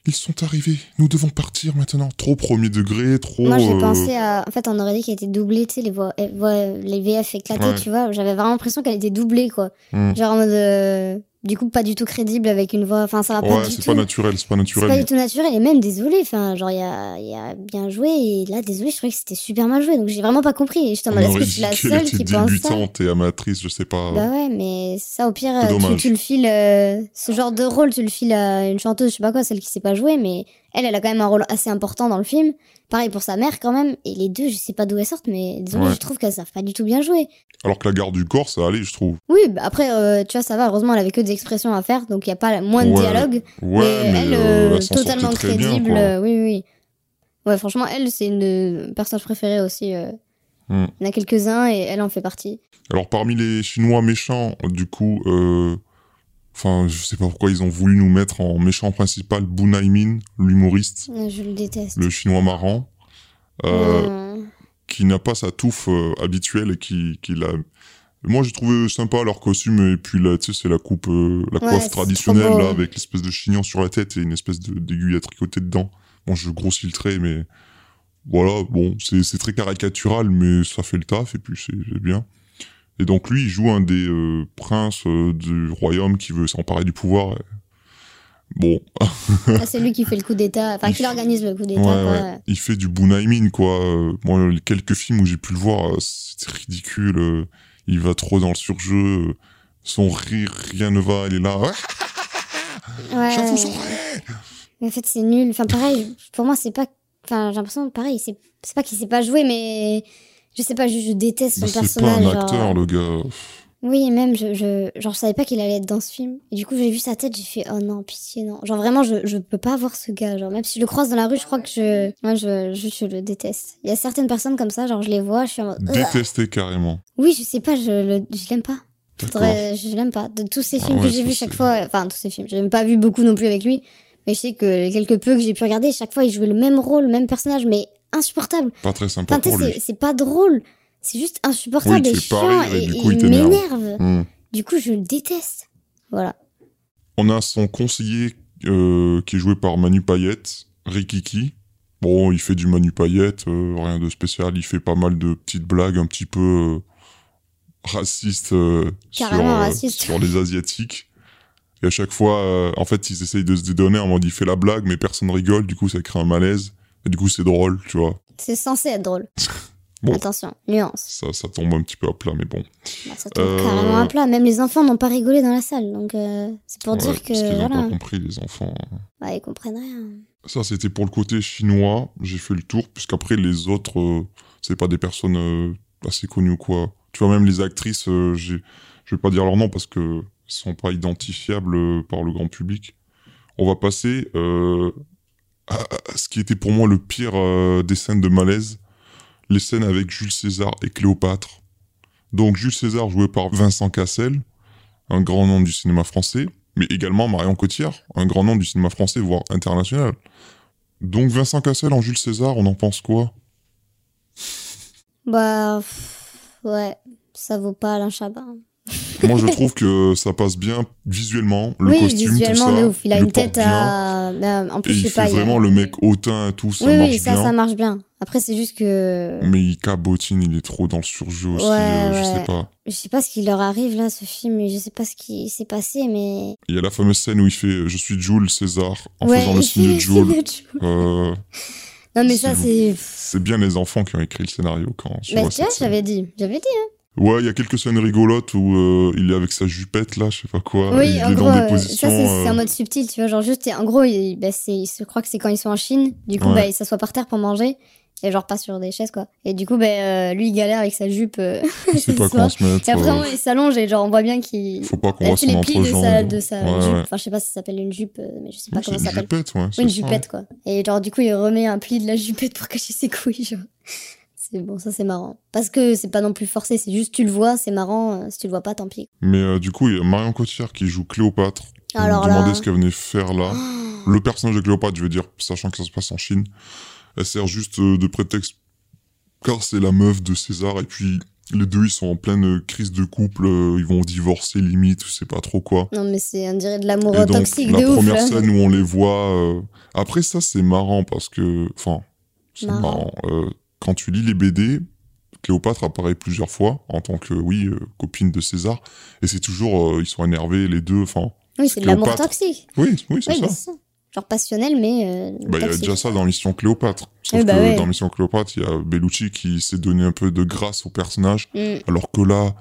ils sont arrivés, nous devons partir maintenant. Trop premier degré, trop. Moi, j'ai euh, pensé à. En fait, on aurait dit qu'elle était doublée, tu sais, les, voix, les VF éclatées, Ouais. tu vois. J'avais vraiment l'impression qu'elle était doublée, quoi. Hmm. Genre en mode. Du coup, pas du tout crédible avec une voix. Enfin, ça va pas Ouais, du c'est tout. pas naturel, c'est pas C'est naturel. pas du tout naturel et même désolé enfin genre il y a, il y a bien joué et là désolé je trouvais que c'était super mal joué donc j'ai vraiment pas compris et j'étais en On mode est-ce que je suis la seule qui pense débutante et amatrice, je sais pas. bah ouais mais ça au pire C'est tu le files euh, ce genre de rôle tu le files à une chanteuse je sais pas quoi celle qui sait pas jouer mais elle elle a quand même un rôle assez important dans le film pareil pour sa mère quand même et les deux je sais pas d'où elles sortent mais désolé Ouais. je trouve qu'elles savent pas du tout bien jouer Alors que la garde du corps, ça allait, je trouve. oui bah après euh, tu vois ça va heureusement elle avait que des expressions à faire donc il y a pas moins de dialogue Ouais, mais, mais, elle, euh, euh, elle totalement bien, crédible, oui, oui. Ouais, franchement, elle, c'est une de personnage préférée aussi. euh. Hmm. Il y en a quelques-uns et elle en fait partie. Alors parmi les Chinois méchants, du coup, enfin, je sais pas pourquoi ils ont voulu nous mettre en méchant principal Bunaimin, l'humoriste, Je le déteste. le Chinois marrant, euh, qui n'a pas sa touffe euh, habituelle et qui, qui l'a. Moi, j'ai trouvé sympa leur costume et puis là, tu sais, c'est la coupe, euh, la Ouais, coiffe traditionnelle là, avec l'espèce de chignon sur la tête et une espèce de d'aiguille à tricoter dedans. Bon, je grossis le trait, mais voilà, bon, c'est très caricatural, mais ça fait le taf et puis c'est bien. Et donc lui, il joue un des euh, princes euh, du royaume qui veut s'emparer du pouvoir. et- Bon, Ah, c'est lui qui fait le coup d'état, enfin qui organise le coup d'état. Ouais, quoi. ouais. Il fait du Bunaimin, quoi. Euh, moi, les quelques films où j'ai pu le voir, euh, c'était ridicule. euh, il va trop dans le surjeu. euh, son rire, rien ne va. Il est là. Ouais. vous aurai Mais en fait, c'est nul. Enfin, pareil, pour moi, c'est pas. Enfin, j'ai l'impression, pareil, c'est c'est pas qu'il sait pas jouer, mais je sais pas, je, je déteste son Mais C'est personnage. pas un genre, acteur, euh, le gars. Oui, et même, je, je, genre, je savais pas qu'il allait être dans ce film. Et du coup, j'ai vu sa tête, j'ai fait, oh non, pitié, non. Genre, vraiment, je, je peux pas voir ce gars. Genre, même si je le croise dans la rue, je crois que je, moi, je, je, je le déteste. Il y a certaines personnes comme ça, genre, je les vois, je suis en mode, Ugh. Détesté carrément. oui, je sais pas, je le, je l'aime pas. Faudrait- je l'aime pas. De tous ces Ah films ouais, que j'ai vus chaque fois, enfin, tous ces films, j'ai même pas vu beaucoup non plus avec lui. Mais je sais que quelques peu que j'ai pu regarder, chaque fois, il jouait le même rôle, le même personnage, mais insupportable. Pas très sympa Enfin, pour lui. c'est- pas drôle. C'est juste insupportable Oui, et chiant et et, du coup, et il m'énerve. Hmm. Du coup, je le déteste. Voilà. On a son conseiller euh, qui est joué par Manu Payette, Rikiki. Bon, il fait du Manu Payette, euh, rien de spécial. Il fait pas mal de petites blagues un petit peu euh, racistes sur, les Asiatiques. Et à chaque fois, en fait, ils essayent de se dédonner en mode il fait la blague, mais personne rigole. Du coup, ça crée un malaise. Et du coup, c'est drôle, tu vois. C'est censé être drôle. Bon. Attention, nuance. Ça, ça tombe un petit peu à plat, mais bon. Bah, ça tombe Euh, carrément à plat. Même les enfants n'ont pas rigolé dans la salle. Donc, euh, c'est pour Ouais, dire que. Parce qu'ils n'ont pas compris, les enfants. Ouais, ils comprennent rien. Ça, c'était pour le côté chinois. J'ai fait le tour, puisqu'après, les autres, euh, c'est pas des personnes euh, assez connues ou quoi. Tu vois, même les actrices, je vais pas dire leur nom parce que sont pas identifiables par le grand public. On va passer euh, ce qui était pour moi le pire euh, des scènes de malaise. Les scènes avec Jules César et Cléopâtre. Donc, Jules César joué par Vincent Cassel, un grand nom du cinéma français. mais également Marion Cotillard, un grand nom du cinéma français, voire international. Donc Vincent Cassel en Jules César, on en pense quoi? Bah, ouais, ça vaut pas Alain Chabat. Moi, je trouve que ça passe bien visuellement, le oui, costume, visuellement, tout ça. de ouf. Il a une tête porte bien. à. bah, en Et plus, je il sais pas. fait il y a- vraiment le mec hautain et tout, ça oui, marche oui, ça, bien. ça marche bien. Après, c'est juste que. Mais il cabotine, il est trop dans le surjeu aussi, Ouais, euh, je sais pas. Je sais pas ce qui leur arrive là, ce film, et je sais pas ce qui s'est passé, mais. Il y a la fameuse scène où il fait euh, Je suis Jules César en ouais, faisant le signe fait de le Jules. Euh, Non, mais ça, c'est. c'est bien les enfants qui ont écrit le scénario quand je cette scène. j'avais dit. J'avais dit. hein. Ouais, il y a quelques scènes rigolotes où euh, il est avec sa jupette là, je sais pas quoi. oui, il en est gros, dans des euh, positions. ça, c'est c'est euh, mode subtil, tu vois. Genre, juste, en gros, il, bah, c'est, je crois que c'est quand ils sont en Chine. Du coup, Ouais. bah, il s'assoit par terre pour manger. Et genre, pas sur des chaises, quoi. Et du coup, bah, euh, lui, il galère avec sa jupe. euh, sais pas soir. se mettre. Et après, euh, il s'allonge et genre, on voit bien qu'il. faut pas qu'on Il voit les plis de sa, de sa Ouais, jupe. ouais. Enfin, je sais pas si ça s'appelle une jupe, euh, mais je sais pas Oui, c'est comment ça une s'appelle. jupette, ouais. Oui, c'est une ça. jupette, quoi. Et genre, du coup, il remet un pli de la jupette pour cacher ses couilles, genre. C'est bon, ça c'est marrant. Parce que c'est pas non plus forcé, c'est juste tu le vois, c'est marrant. euh, Si tu le vois pas, tant pis. Mais euh, du coup, il y a Marion Cotillard qui joue Cléopâtre. Alors là- ce qu'elle venait faire là. Le personnage de Cléopâtre, je veux dire, sachant que ça se passe en Chine, elle sert juste euh, de prétexte car c'est la meuf de César et puis les deux ils sont en pleine crise de couple, ils vont divorcer limite, je sais pas trop quoi. Non, mais c'est, on dirait de l'amour donc toxique la de ouf, première scène où on les voit, euh, après ça c'est marrant parce que, enfin, c'est Marrant. marrant. Euh, quand tu lis les BD, Cléopâtre apparaît plusieurs fois en tant que oui euh, copine de César et c'est toujours euh, ils sont énervés les deux, enfin. Oui, c'est de l'amour toxique. Oui, oui, c'est Oui, ça. bah. Genre passionnel, mais. euh, Bah, il y a déjà ça dans Mission Cléopâtre. Sauf Oui, bah que ouais. dans Mission Cléopâtre, il y a Bellucci qui s'est donné un peu de grâce au personnage, Mm. alors que là,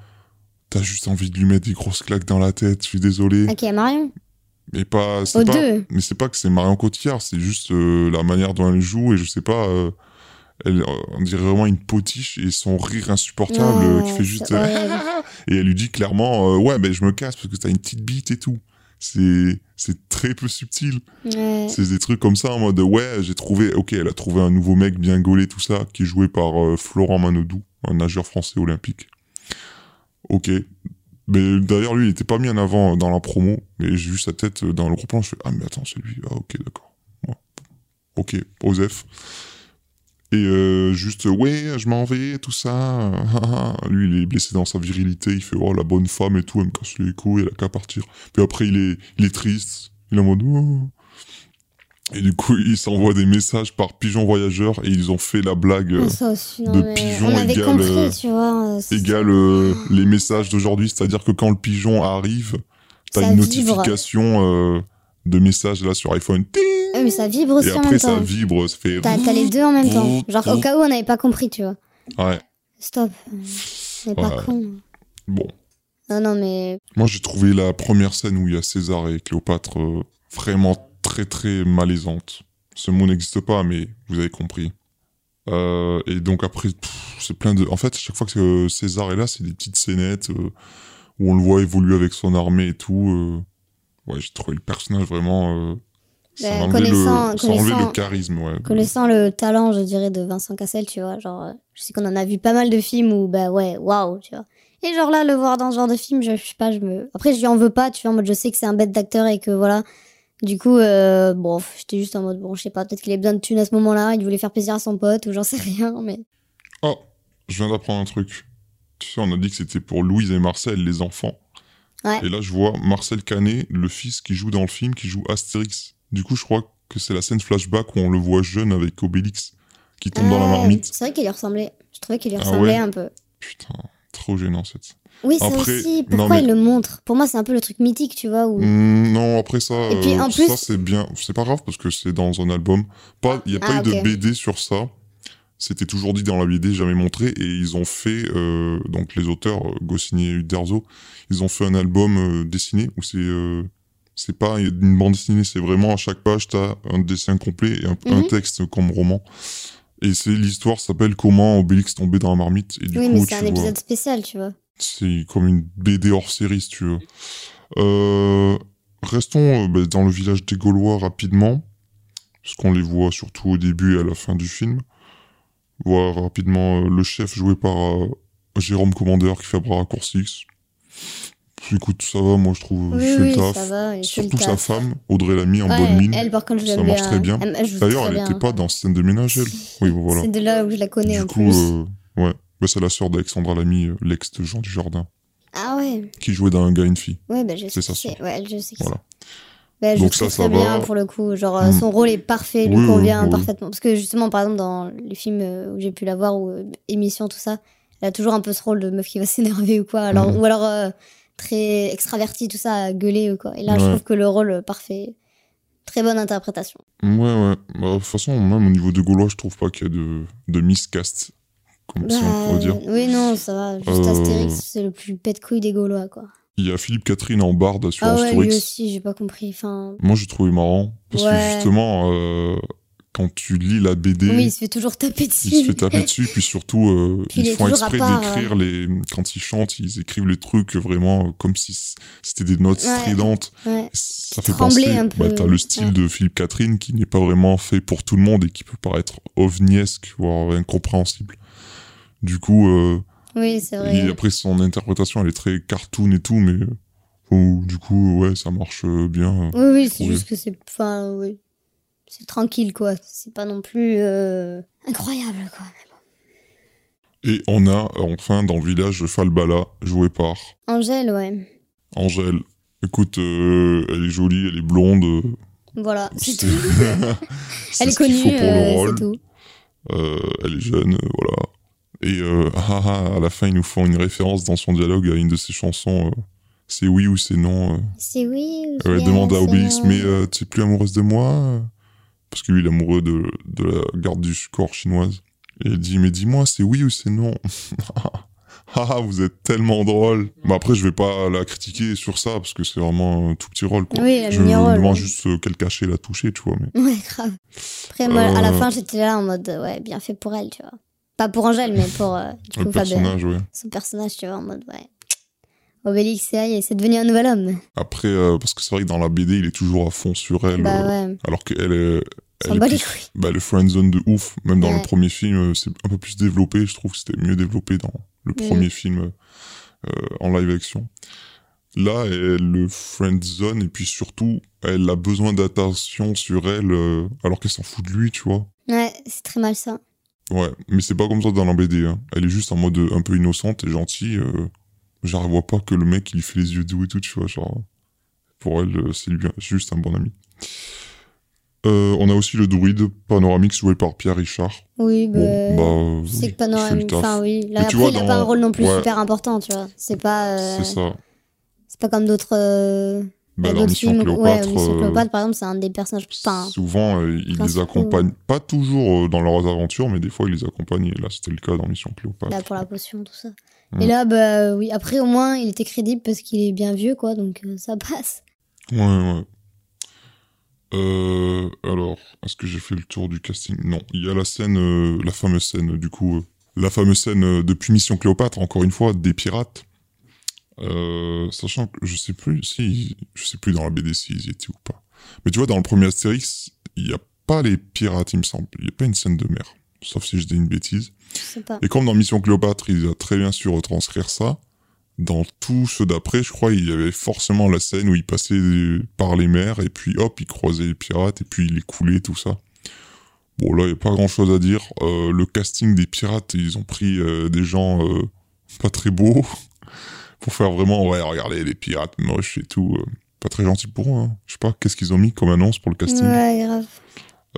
t'as juste envie de lui mettre des grosses claques dans la tête. Je suis désolé, Ok, Marion. mais pas. Pas. deux. Mais c'est pas que c'est Marion Cotillard, c'est juste euh, la manière dont elle joue et je sais pas. euh, elle, euh, on dirait vraiment une potiche et son rire insupportable Ouais, euh, qui fait juste. horrible. et elle lui dit clairement, euh, ouais, ben je me casse parce que t'as une petite bite et tout. C'est c'est très peu subtil. Ouais. C'est des trucs comme ça en mode ouais, j'ai trouvé, ok, elle a trouvé un nouveau mec bien gaulé, tout ça, qui est joué par euh, Florent Manodou, un nageur français olympique. Ok. Mais d'ailleurs, lui, il était pas mis en avant dans la promo, mais j'ai vu sa tête dans le gros plan, je fais ah, mais attends, c'est lui. Ah, ok, d'accord. Ouais. Ok, Osef. Et euh, juste, ouais, je m'en vais, tout ça. lui, il est blessé dans sa virilité, il fait oh, la bonne femme et tout, elle me casse les couilles, elle a qu'à partir. Puis après, il est, il est triste, il est en mode oh. Et du coup, ils s'envoient des messages par pigeon voyageur et ils ont fait la blague euh, aussi, non, de pigeon égale, compris, euh, tu vois. euh, c'est- égale euh, les messages d'aujourd'hui. C'est-à-dire que quand le pigeon arrive, t'as une vibre. notification euh, de messages là sur iPhone. Ting Ouais, mais ça vibre aussi et en après, ça vibre, ça fait. T'as les deux en même temps. Genre, au cas où on n'avait pas compris, tu vois. Ouais, Stop. C'est pas Ouais. con. bon. Non, non, mais. Moi, j'ai trouvé la première scène où il y a César et Cléopâtre euh, vraiment très très malaisante. Ce mot n'existe pas, mais vous avez compris. Euh, et donc après, c'est plein de... En fait, chaque fois que euh, César est là, c'est des petites scénettes euh, où on le voit évoluer avec son armée et tout. Ouais, j'ai trouvé le personnage vraiment... Euh, ça Ben, connaissant- le, connaissant- le charisme, ouais. Connaissant le talent, je dirais, de Vincent Cassel, tu vois. Genre, euh, je sais qu'on en a vu pas mal de films où, bah ouais, waouh, tu vois. Et genre là, le voir dans ce genre de film, je, je sais pas, je me. Après, je lui en veux pas, tu vois, en mode je sais que c'est un bête d'acteur et que voilà. Du coup, euh, bon, j'étais juste en mode, bon, je sais pas, peut-être qu'il avait besoin de thunes à ce moment-là, il voulait faire plaisir à son pote ou j'en sais rien, mais. Oh, je viens d'apprendre un truc. Tu sais, on a dit que c'était pour Louise et Marcel, les enfants. Ouais. Et là, je vois Marcel Canet, le fils qui joue dans le film, qui joue Astérix. Du coup, je crois que c'est la scène flashback où on le voit jeune avec Obélix, qui tombe dans la Ah, marmite. C'est vrai qu'il lui ressemblait. Je trouvais qu'il lui Ah ressemblait ouais un peu. Putain, trop gênant cette. Oui, ça Après, aussi. non, Pourquoi mais- il le montre? Pour moi, c'est un peu le truc mythique, tu vois. Où... Hmm, non, après ça, Et puis, euh, en plus- ça c'est bien. C'est pas grave parce que c'est dans un album. Pas, il y a pas Ah, eu de. BD sur ça. C'était toujours dit dans la BD, jamais montré. Et ils ont fait, euh, donc les auteurs, euh, Goscinny et Uderzo, ils ont fait un album euh, dessiné où c'est, euh, c'est pas une bande dessinée, c'est vraiment à chaque page t'as un dessin complet et un, un Mhm. texte comme roman. Et c'est l'histoire s'appelle Comment Obélix tombait dans la marmite. Et du oui, coup, mais c'est un vois- épisode spécial, tu vois. c'est comme une BD hors série, si tu veux. Euh, restons euh, bah, dans le village des Gaulois rapidement, parce qu'on les voit surtout au début et à la fin du film. Voir rapidement euh, le chef joué par euh, Jérôme Commandeur qui fait bras raccourcis. écoute, ça va, moi je trouve. Oui, il fait oui, le taf. ça va. fait le Surtout sa taf. femme, Audrey Lamy, en Ouais, bonne mine. Elle, par contre, je Ça marche très bien. D'ailleurs, elle n'était pas dans scène de ménage, elle. Oui, voilà. C'est de là où je la connais Du en coup, plus. euh, ouais. Bah, c'est la sœur d'Alexandra Lamy, l'ex de Jean Dujardin, Ah ouais. qui jouait dans Un gars et une fille. Ouais, bah je sais. C'est c'est. Ouais, je sais Voilà. c'est. Bah, joue Donc très, ça, ça bien pour le coup. Genre, Mm. son rôle est parfait, lui Oui, convient oui. parfaitement. Parce que justement, par exemple, dans les films euh, où j'ai pu la voir, ou euh, émissions, tout ça, elle a toujours un peu ce rôle de meuf qui va s'énerver ou quoi. Alors, Mhm. Ou alors euh, très extravertie, tout ça, à gueuler ou quoi. Et là, je trouve que le rôle parfait. Très bonne interprétation. Ouais, ouais. Bah, de toute façon, même au niveau de Gaulois, je trouve pas qu'il y a de, de miscast, comme si on Bah, pourrait dire. Oui, non, ça va. Juste Euh, Astérix, c'est le plus pète-couille des Gaulois, quoi. Il y a Philippe Catherine en barde sur Ah ouais, lui aussi, j'ai pas compris. Enfin, Moi, j'ai trouvé marrant. Parce que justement, euh, quand tu lis la BD, oui, il se fait toujours taper dessus. il se fait taper dessus. Puis surtout, euh, Puis ils font exprès d'écrire les. Quand ils chantent, ils écrivent les trucs vraiment euh, comme si c'était des notes Ouais. stridentes. Ouais. Ça fait Trembler penser. un peu, Bah, t'as le style ouais. de Philippe Catherine qui n'est pas vraiment fait pour tout le monde et qui peut paraître ovniesque, voire incompréhensible. Du coup, euh, Oui, c'est vrai. et après son interprétation, elle est très cartoon et tout, mais euh, oh, du coup, ouais, ça marche euh, bien. Oui, oui, c'est juste que c'est. Enfin, oui. C'est tranquille, quoi. C'est pas non plus euh, incroyable, quoi. Et on a enfin dans le village Falbala, joué par Angèle, ouais. Angèle. Écoute, euh, elle est jolie, elle est blonde. Voilà, c'est tout. Elle est connue, euh, c'est tout. Euh, elle est jeune, voilà. Et euh, ah, ah, à la fin, ils nous font une référence dans son dialogue à une de ses chansons. euh, c'est oui ou c'est non. euh. C'est oui ou elle demande à Obélix, non. mais euh, tu es plus amoureuse de moi Parce que lui, il est amoureux de, de la garde du corps chinoise. Et elle dit, mais dis-moi, c'est oui ou c'est non Ah, vous êtes tellement drôle. Mais après, je vais pas la critiquer sur ça, parce que c'est vraiment un tout petit rôle, quoi. Oui, elle je demande ouais. juste euh, quel cachet la toucher, tu vois. Mais... Ouais, grave. Après, moi, à la fin, j'étais là en mode, ouais, bien fait pour elle, tu vois. Pas pour Angèle, mais pour euh, du Le coup, Fabien. personnage, ouais. Son personnage, tu vois, en mode, ouais. Obélix, est, c'est devenu un nouvel homme. Après, euh, parce que c'est vrai que dans la BD, il est toujours à fond sur elle, Bah euh, ouais, alors qu'elle est... Elle est plus- bah, le friendzone de ouf, même dans Ouais. le premier film, c'est un peu plus développé. Je trouve que c'était mieux développé dans le premier film en live action. Là, elle le friendzone et puis surtout, elle a besoin d'attention sur elle alors qu'elle s'en fout de lui, tu vois. Ouais, c'est très mal ça. Ouais, mais c'est pas comme ça dans la BD. Hein. Elle est juste en mode euh, un peu innocente et gentille. Euh, genre, elle voit pas que le mec, il lui fait les yeux doux et tout, tu vois. Genre, pour elle, euh, c'est juste un bon ami. Euh, on a aussi le druide panoramique joué par Pierre Richard. Oui, bah. Bon, bah, c'est oui, que taf. Enfin, oui. Là, après, vois, il a dans- pas un rôle non plus ouais. super important, tu vois. C'est pas. euh, C'est ça. C'est pas comme d'autres. Euh, Bah, dans Mission films. Cléopâtre, ouais, Mission euh, Cléopâtre, par exemple, c'est un des personnages. Souvent, euh, ils les accompagnent, pas toujours euh, dans leurs aventures, mais des fois, ils les accompagnent. Et là, c'était le cas dans Mission Cléopâtre. là, pour la potion, tout ça. Mm. Et là, bah oui. Après, au moins, il était crédible parce qu'il est bien vieux, quoi. Donc, euh, ça passe. Ouais, ouais. Euh, alors, est-ce que j'ai fait le tour du casting? Non, il y a la scène, euh, la fameuse scène, du coup, euh, la fameuse scène euh, depuis Mission Cléopâtre, encore une fois, des pirates. Euh, sachant que je sais plus si, je sais plus dans la BD s'ils y étaient ou pas. Mais tu vois, dans le premier Astérix, il n'y a pas les pirates, il me semble. Il n'y a pas une scène de mer. Sauf si je dis une bêtise. Pas. Et comme dans Mission Cléopâtre, il a très bien su retranscrire ça, dans tous ceux d'après, je crois, il y avait forcément la scène où il passait par les mers, et puis hop, il croisait les pirates, et puis il les coulait, tout ça. Bon, là, il n'y a pas grand-chose à dire. Euh, le casting des pirates, ils ont pris euh, des gens euh, pas très beaux, pour faire vraiment, ouais, regardez, les pirates moches et tout. euh, pas très gentil pour eux. Hein. Je sais pas, qu'est-ce qu'ils ont mis comme annonce pour le casting Ouais, grave.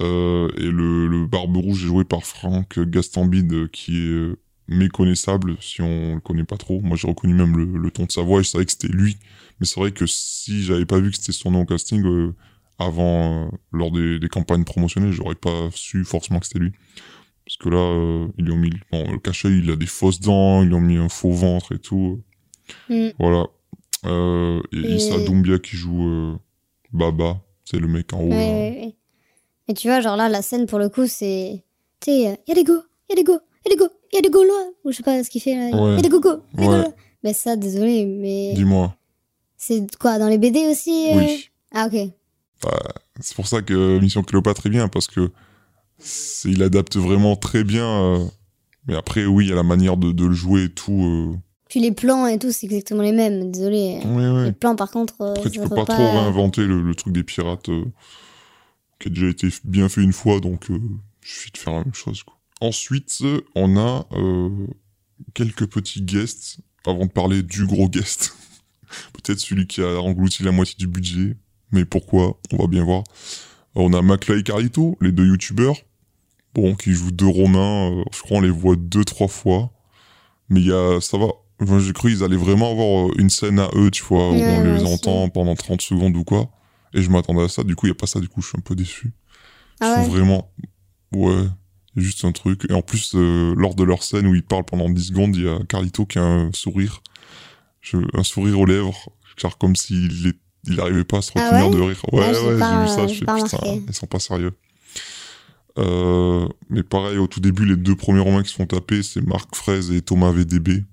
euh, et le, le Barbe Rouge est joué par Franck Gastambide, euh, qui est euh, méconnaissable si on le connaît pas trop. Moi, j'ai reconnu même le, le ton de sa voix et je savais que c'était lui. Mais c'est vrai que si j'avais pas vu que c'était son nom au casting euh, avant, euh, lors des, des campagnes promotionnelles, j'aurais pas su forcément que c'était lui. Parce que là, euh, ils lui ont mis bon, le cachet, il a des fausses dents, ils lui ont mis un faux ventre et tout. Mm. Voilà. Euh, et, Et- Issa Doumbia qui joue euh, Baba, c'est le mec en haut. Ouais, là. Et tu vois, genre là, la scène, pour le coup, c'est. Tu sais, il y a des go, il y a des go, il y a des go, il y a des gaulois. Ou je sais pas ce qu'il fait là. Il Ouais. y a des des Ouais. gaulois. Mais ça, désolé, mais. Dis-moi. C'est quoi, dans les BD aussi euh Oui. Ah, ok. C'est pour ça que Mission Cléopâtre est bien, parce que il adapte vraiment très bien. euh, mais après, oui, il y a la manière de, de le jouer et tout. Euh, Puis les plans et tout, c'est exactement les mêmes. Désolé. Ouais, ouais. Les plans, par contre, euh, Après, tu peux pas, trop réinventer le, le truc des pirates euh, qui a déjà été bien fait une fois, donc euh, il suffit de faire la même chose. Quoi. Ensuite, euh, on a euh, quelques petits guests avant de parler du gros guest. Peut-être celui qui a englouti la moitié du budget, mais pourquoi On va bien voir. On a Maclay et Carlito, les deux youtubeurs, bon, qui jouent deux Romains. euh, je crois on les voit deux trois fois, mais il y a, ça va. Moi, j'ai cru qu'ils allaient vraiment avoir euh, une scène à eux, tu vois, où Ouais, on les entend pendant 30 secondes ou quoi. Et je m'attendais à ça, du coup, il n'y a pas ça, du coup, je suis un peu déçu. Ah Ils ouais. sont vraiment, ouais, juste un truc. Et en plus, euh, lors de leur scène où ils parlent pendant 10 secondes, il y a Carlito qui a un sourire, je- un sourire aux lèvres, genre comme s'il est- il n'arrivait pas à se Ah retenir ouais? de rire. Ouais, Ah, ouais, j'ai vu ça, je j'ai fais putain, remarqué. ils sont pas sérieux. Euh, mais pareil, au tout début, les deux premiers romans qui se font taper, c'est Marc Fraise et Thomas VDB.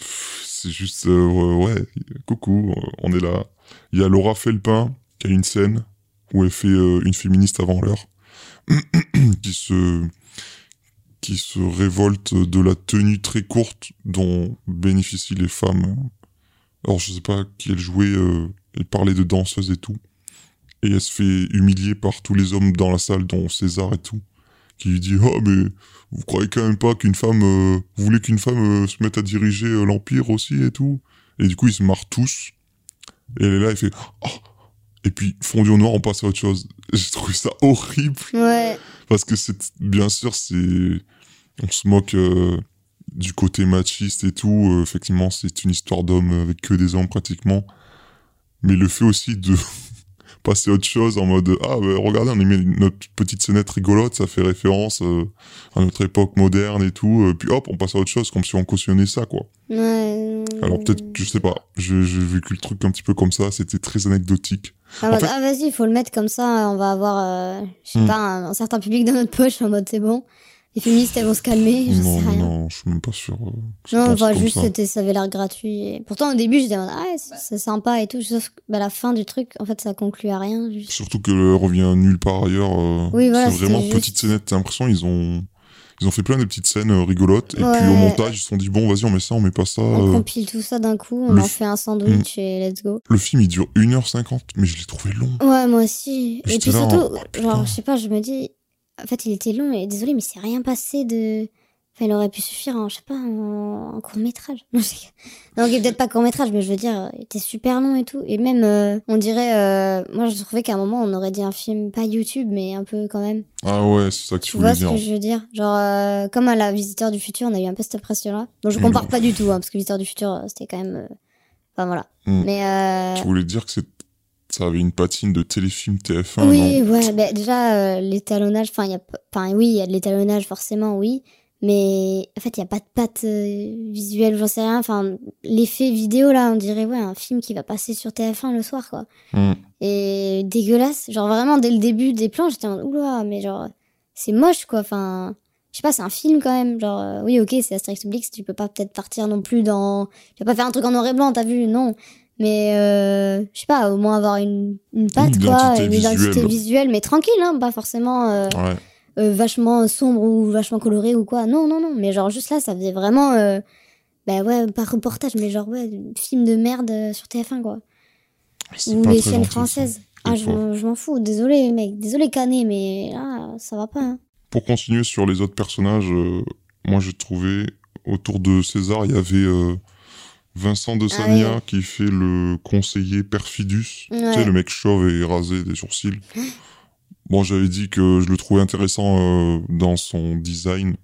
C'est juste, euh, ouais, coucou, euh, on est là. Il y a Laura Felpin qui a une scène où elle fait euh, une féministe avant l'heure, qui se qui se révolte de la tenue très courte dont bénéficient les femmes. Alors je sais pas qui elle jouait, euh, elle parlait de danseuse et tout, et elle se fait humilier par tous les hommes dans la salle, dont César et tout, qui lui dit oh mais vous croyez quand même pas qu'une femme, euh, vous voulez qu'une femme euh, se mette à diriger euh, l'empire aussi et tout, et du coup ils se marrent tous, et elle est là, elle fait oh et puis fondu au noir, on passe à autre chose. J'ai trouvé ça horrible. Ouais. parce que c'est bien sûr c'est on se moque euh, du côté machiste et tout. Effectivement c'est une histoire d'hommes avec que des hommes pratiquement. Mais le fait aussi de passer à autre chose en mode ah bah, regardez on a mis notre petite scénette rigolote ça fait référence euh, à notre époque moderne et tout euh, puis hop on passe à autre chose comme si on cautionnait ça quoi Ouais. alors peut-être je sais pas je- j'ai vécu le truc un petit peu comme ça c'était très anecdotique Ah, En bah, fait- ah, vas-y, il faut le mettre comme ça, on va avoir, euh, je sais Hmm. pas, un, un certain public dans notre poche en mode c'est bon. Les féministes, elles vont se calmer, je non sais rien. non je suis même pas sûr euh, Non, comme juste, ça. c'était, ça avait l'air gratuit. Et pourtant, au début, j'étais ah, ouais, c'est sympa et tout. Sauf que bah, la fin du truc, en fait, ça conclut à rien. Juste. Surtout que revient nulle part ailleurs. euh, Oui, voilà, c'est vraiment c'était petite juste- scénette. T'as l'impression ils ont ils ont fait plein de petites scènes euh, rigolotes et puis au montage ils se sont dit bon vas-y on met ça on met pas ça. On euh. compile tout ça d'un coup, on le en fait un sandwich et let's go. Le film il dure 1h50 mais je l'ai trouvé long. Ouais, moi aussi. Et puis là, surtout, putain. genre, je sais pas, je me dis, en fait, il était long et désolé, mais c'est rien passé de. Enfin, il aurait pu suffire en, je sais pas, en, en court métrage. Non, non, peut-être pas court métrage, mais je veux dire, il était super long et tout. Et même, euh, on dirait, euh, moi, je trouvais qu'à un moment, on aurait dit un film, pas YouTube, mais un peu quand même. Ah ouais c'est ça que tu Tu voulais vois ce dire. que je veux dire? Genre, euh, comme à la Visiteur du Futur, on a eu un peu cette impression-là. Bon, je Mm. compare pas du tout, hein, parce que Visiteur du Futur, c'était quand même. Enfin, voilà. Mm. Mais. Tu voulais dire que c'est ça avait une patine de téléfilm TF1 Oui, non? ouais, bah, déjà, euh, l'étalonnage, enfin, oui, il y a de l'étalonnage, forcément, oui, mais en fait, il n'y a pas de patte euh, visuelle, j'en sais rien, enfin, l'effet vidéo, là, on dirait, ouais, un film qui va passer sur TF1 le soir, quoi. Mm. Et dégueulasse, genre vraiment, dès le début des plans, j'étais en oula, mais genre, c'est moche, quoi, enfin, je sais pas, c'est un film quand même, genre, euh, oui, ok, c'est Astérix Obélix, tu peux pas peut-être partir non plus dans, tu vas pas faire un truc en noir et blanc, t'as vu, non. Mais euh, je sais pas, au moins avoir une, une patte, Une quoi, une identité visuelle. visuelle, mais tranquille, hein, pas forcément euh, Ouais. euh, vachement sombre ou vachement coloré ou quoi. Non, non, non, mais genre juste là, ça faisait vraiment, bah ouais, pas reportage, mais genre ouais, film de merde sur TF1, quoi. Ou les chaînes françaises. Ah, je m'en je m'en fous, désolé, mec, désolé, Canet, mais là, ça va pas, hein. Pour continuer sur les autres personnages, moi j'ai trouvé autour de César, il y avait Vincent de Sagna Ah oui. qui fait le conseiller Perfidus. Tu sais, le mec chauve et rasé des sourcils. Bon, j'avais dit que je le trouvais intéressant euh, dans son design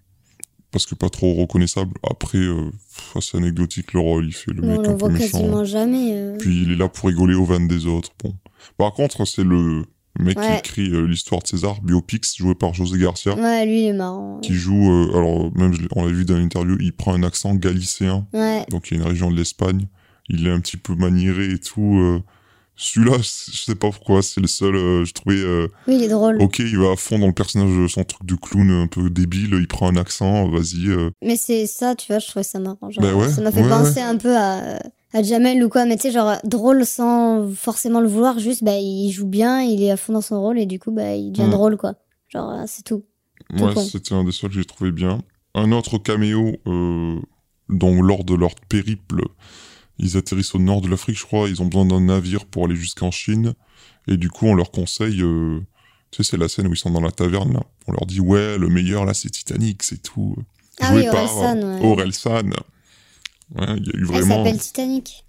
parce que pas trop reconnaissable. Après, euh, c'est anecdotique le rôle, il fait le mec on un le peu voit méchant. quasiment jamais. euh. Puis il est là pour rigoler aux vannes des autres. Bon. Par contre, c'est le mec qui Ouais. écrit euh, l'histoire de César, Biopix, joué par José Garcia Ouais, lui, il est marrant. qui joue, euh, alors même on l'a vu dans l'interview, il prend un accent galicéen, Ouais. donc il y a une région de l'Espagne, il est un petit peu maniéré et tout. euh. Celui-là, je sais pas pourquoi, c'est le seul, euh, je trouvais, euh, Oui, il est drôle. ok, il va à fond dans le personnage, son truc de clown un peu débile, il prend un accent, vas-y. euh. Mais c'est ça, tu vois, je trouvais ça marrant. Genre, Bah ouais, ça m'a fait penser un peu à, à Jamel ou quoi, mais tu sais, genre drôle sans forcément le vouloir, juste bah, il joue bien, il est à fond dans son rôle et du coup, bah, il devient Mm. drôle, quoi. Genre, euh, c'est tout. Tout Ouais, c'était un des seuls que j'ai trouvé bien. Un autre caméo, euh, donc lors de leur périple, ils atterrissent au nord de l'Afrique, je crois. Ils ont besoin d'un navire pour aller jusqu'en Chine. Et du coup, on leur conseille. euh, tu sais, c'est la scène où ils sont dans la taverne. Là. On leur dit ouais, le meilleur là, c'est Titanic, c'est tout. Ah Joué oui, par Orelsan, ouais. Orelsan. Ouais, il y a eu Elle vraiment s'appelle Titanic.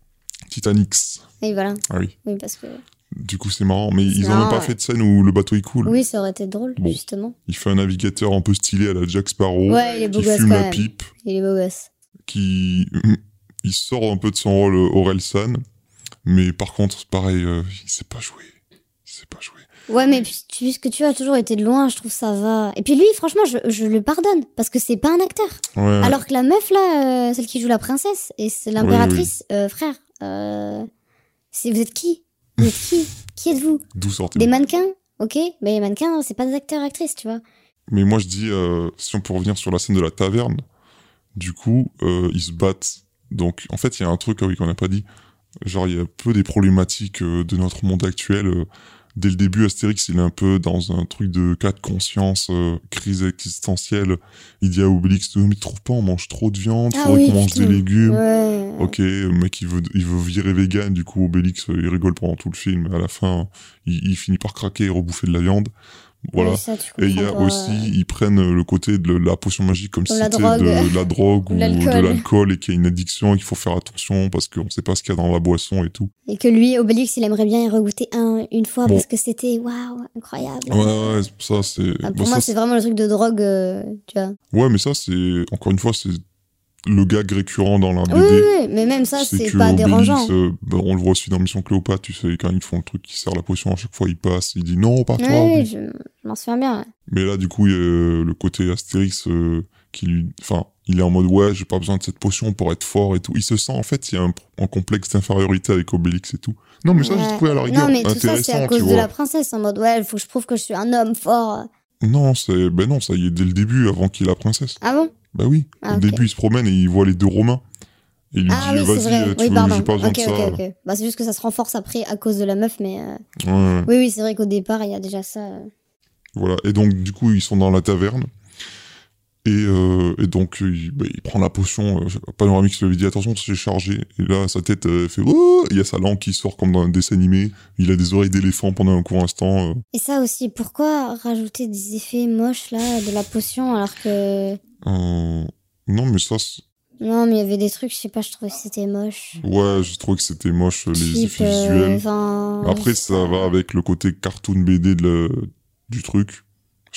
Titanics. Et voilà. Ah oui. Oui, parce que. Du coup, c'est marrant. Mais ils ont marrant, même pas ouais. fait de scène où le bateau il coule. Oui, ça aurait été drôle, Bon. justement. Il fait un navigateur un peu stylé à la Jack Sparrow. Ouais, il est beau qui gosse fume quand la même. pipe. Il est beau gosse. qui il sort un peu de son rôle Orelsan, mais par contre, pareil, euh, il sait pas jouer. Il sait pas jouer. Ouais, mais puis- puisque tu as toujours été de loin, je trouve ça va. Et puis lui, franchement, je, je le pardonne parce que c'est pas un acteur. Ouais. Alors que la meuf là, euh, celle qui joue la princesse et c'est l'impératrice, euh, frère, euh, c'est vous êtes qui? Vous êtes qui? Qui êtes-vous? D'où sortez Des mannequins? Ok, mais les mannequins, c'est pas des acteurs actrices, tu vois. Mais moi, je dis, si on peut revenir sur la scène de la taverne, du coup, ils se battent. Donc, en fait, il y a un truc, oui, qu'on n'a pas dit. Genre, il y a peu des problématiques de notre monde actuel. Dès le début, Astérix, il est un peu dans un truc de cas de conscience, euh, crise existentielle. Il dit à Obélix, mais tu trouves pas, on mange trop de viande, Ah faudrait oui, qu'on mange des légumes. Ouais. Ok, le mec il veut, il veut virer vegan, du coup Obélix euh, il rigole pendant tout le film, à la fin il, il finit par craquer et rebouffer de la viande. Voilà. Ça, Et il y a pas. aussi, ils prennent euh, le côté de la potion magique comme si c'était de la drogue Ou de l'alcool. et qu'il y a une addiction et qu'il faut faire attention parce qu'on sait pas ce qu'il y a dans la boisson et tout. Et que lui, Obélix, il aimerait bien y regoûter un, une fois Bon. parce que c'était waouh, incroyable. Ouais, ouais, ça c'est. Ah, pour moi, c'est vraiment le truc de drogue, euh, tu vois. Ouais, mais ça c'est. Encore une fois, c'est le gag récurrent dans la BD. Oui, oui, oui, mais même ça, c'est pas Obélix, dérangeant. euh, bah, on le voit aussi dans Mission Cléopâtre, tu sais, quand ils font le truc qui sert la potion, à chaque fois il passe, il dit non, pas toi. Oui, Obélix. je, je m'en souviens bien. ouais. Mais là, du coup, il y a euh, le côté Astérix euh, qui lui. Enfin, il est en mode ouais, j'ai pas besoin de cette potion pour être fort et tout. Il se sent, en fait, il y a un, un complexe d'infériorité avec Obélix et tout. Non, mais ça, j'ai Ouais. trouvé à la rigueur Non, mais tout ça, c'est à cause de vois. la princesse, en mode ouais, il faut que je prouve que je suis un homme fort. Non, c'est. Ben non, ça y est, dès le début, avant qu'il ait la princesse. Ah bon? Bah oui. Ah, Au début, il se promène et il voit les deux Romains. Et il lui Ah dit, oui, c'est vas-y, vrai. euh, tu Oui, veux, pardon. j'ai pas besoin de ça. ok, ok. Bah, c'est juste que ça se renforce après à cause de la meuf, mais euh, Ouais, oui, oui, c'est vrai qu'au départ, il y a déjà ça. euh. voilà. Et donc, du coup, ils sont dans la taverne. Et, euh, et donc, il, bah, il prend la potion. Euh, Panoramix lui avait dit attention, c'est chargé. Et là, sa tête euh, fait oh Il y a sa langue qui sort comme dans un dessin animé. Il a des oreilles d'éléphant pendant un court instant. euh. Et ça aussi, pourquoi rajouter des effets moches là de la potion alors que Euh, non, mais ça, non, mais il y avait des trucs, je sais pas, je trouvais que c'était moche. ouais, j'ai trouvé que c'était moche, les effets visuels. enfin, Après, je ça va avec le côté cartoon BD de du truc.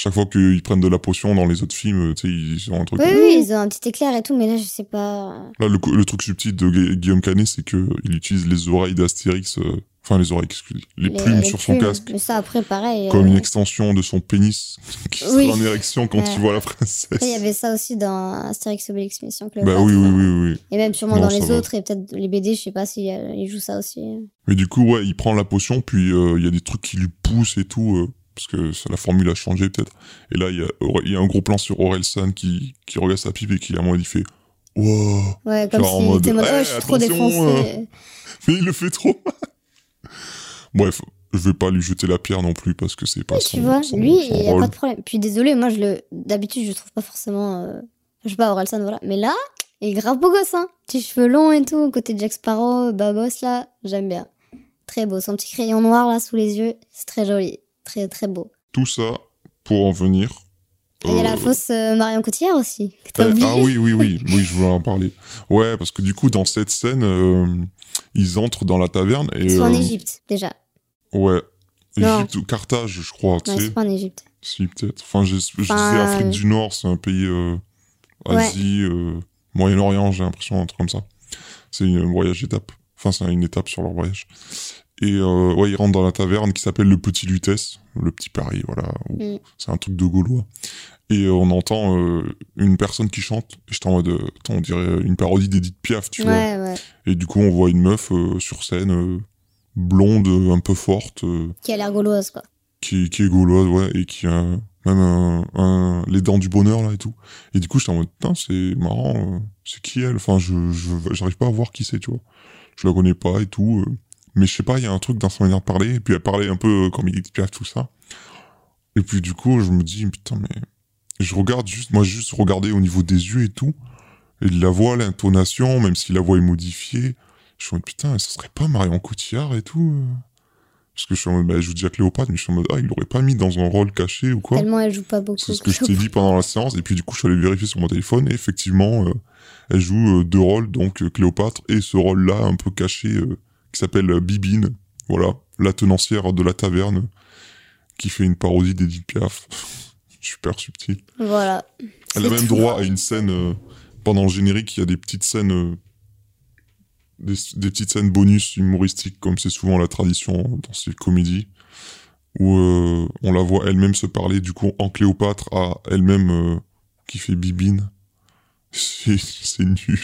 Chaque fois qu'ils prennent de la potion dans les autres films, tu sais, ils ont un truc. Oui, oui, ils ont un petit éclair et tout, mais là, je sais pas. Là, le, truc subtil de Gu- Guillaume Canet, c'est que il utilise les oreilles d'Astérix, euh, enfin les oreilles, excusez, les, plumes les sur son plumes. casque, Mais ça, après, pareil. comme euh, une extension de son pénis qui Oui. sera en érection quand Ouais. il voit la princesse. Après, il y avait ça aussi dans Astérix Obélix Mission Bah oui, oui, oui, oui. Et même sûrement Non, dans les va. autres, et peut-être les BD, je sais pas s'il euh, il joue ça aussi. Mais du coup, ouais, il prend la potion, puis euh, il y a des trucs qui lui poussent et tout, euh, parce que la formule a changé peut-être. Et là, il y a, Aure- il y a un gros plan sur Orelsan qui, qui regarde sa pipe et qui, à moi, il fait « Wow !» Ouais, comme Genre si mode, en mode, Eh, oh, je suis trop défoncé. Mais il le fait trop. Bref, je vais pas lui jeter la pierre non plus parce que c'est pas Oui, son, tu vois, son- lui, il y a pas de problème. Puis désolé, moi, je le, d'habitude, je le trouve pas forcément, euh, je sais pas, Orelsan, voilà. Mais là, il est grave beau gosse, hein. Petits cheveux longs et tout, côté Jack Sparrow, babos, là, j'aime bien. Très beau. Son petit crayon noir, là, sous les yeux, c'est très joli. Très, très beau. Tout ça pour en venir. Il y a la euh, fausse euh, Marion Cotillard aussi, que t'as oublié. ah oui, oui, oui, oui, je voulais en parler. Ouais, parce que du coup, dans cette scène, euh, ils entrent dans la taverne et... Ils sont en Égypte, déjà. Ouais. Non. Égypte ou Carthage, je crois, sais. c'est pas en Égypte. Si, peut-être. Enfin, je, je Enfin, disais Afrique euh, du Nord, c'est un pays euh, Asie, euh, Moyen-Orient, j'ai l'impression, un truc comme ça. C'est un voyage étape. Enfin, c'est une étape sur leur voyage. Et euh, ouais, ils rentrent dans la taverne qui s'appelle le Petit Lutèce, le Petit Paris, voilà. Mm. C'est un truc de Gaulois. Et euh, on entend euh, une personne qui chante. Et j'étais en mode, attends, on dirait une parodie d'Edith Piaf, tu vois. Ouais. Et du coup, on voit une meuf sur scène, blonde, un peu forte, Qui a l'air gauloise, quoi. qui, qui est gauloise, ouais, et qui a même un, un- les dents du bonheur, là, et tout. Et du coup, j'étais en mode, putain, c'est marrant, c'est qui elle? Enfin, je, je, j'arrive pas à voir qui c'est, tu vois. Je la connais pas et tout. Mais je sais pas, il y a un truc dans sa manière de parler, et puis elle parlait un peu euh, comme Edith Piaf, tout ça. Et puis, du coup, je me dis, putain, mais... Je regarde juste, moi, juste regarder au niveau des yeux et tout. Et de la voix, l'intonation, même si la voix est modifiée, je suis en mode putain, ça serait pas Marion Cotillard et tout. euh. Parce que je suis en mode, bah, je vous dis à Cléopâtre, mais je suis en mode, ah, il l'aurait pas mis dans un rôle caché ou quoi. Tellement elle joue pas beaucoup. C'est ce que je t'ai dit pendant la séance. Et puis du coup, je suis allé vérifier sur mon téléphone. Et effectivement, euh, elle joue euh, deux rôles, donc euh, Cléopâtre et ce rôle-là un peu caché qui s'appelle Bibine. Voilà, la tenancière de la taverne qui fait une parodie d'Edith Piaf. Super subtil. Voilà. Elle a même droit à une scène euh, pendant le générique. Il y a des petites scènes, euh, des, des petites scènes bonus humoristiques, comme c'est souvent la tradition dans ces comédies, où euh, on la voit elle-même se parler du coup en Cléopâtre à elle-même qui fait bibine. C'est c'est nul.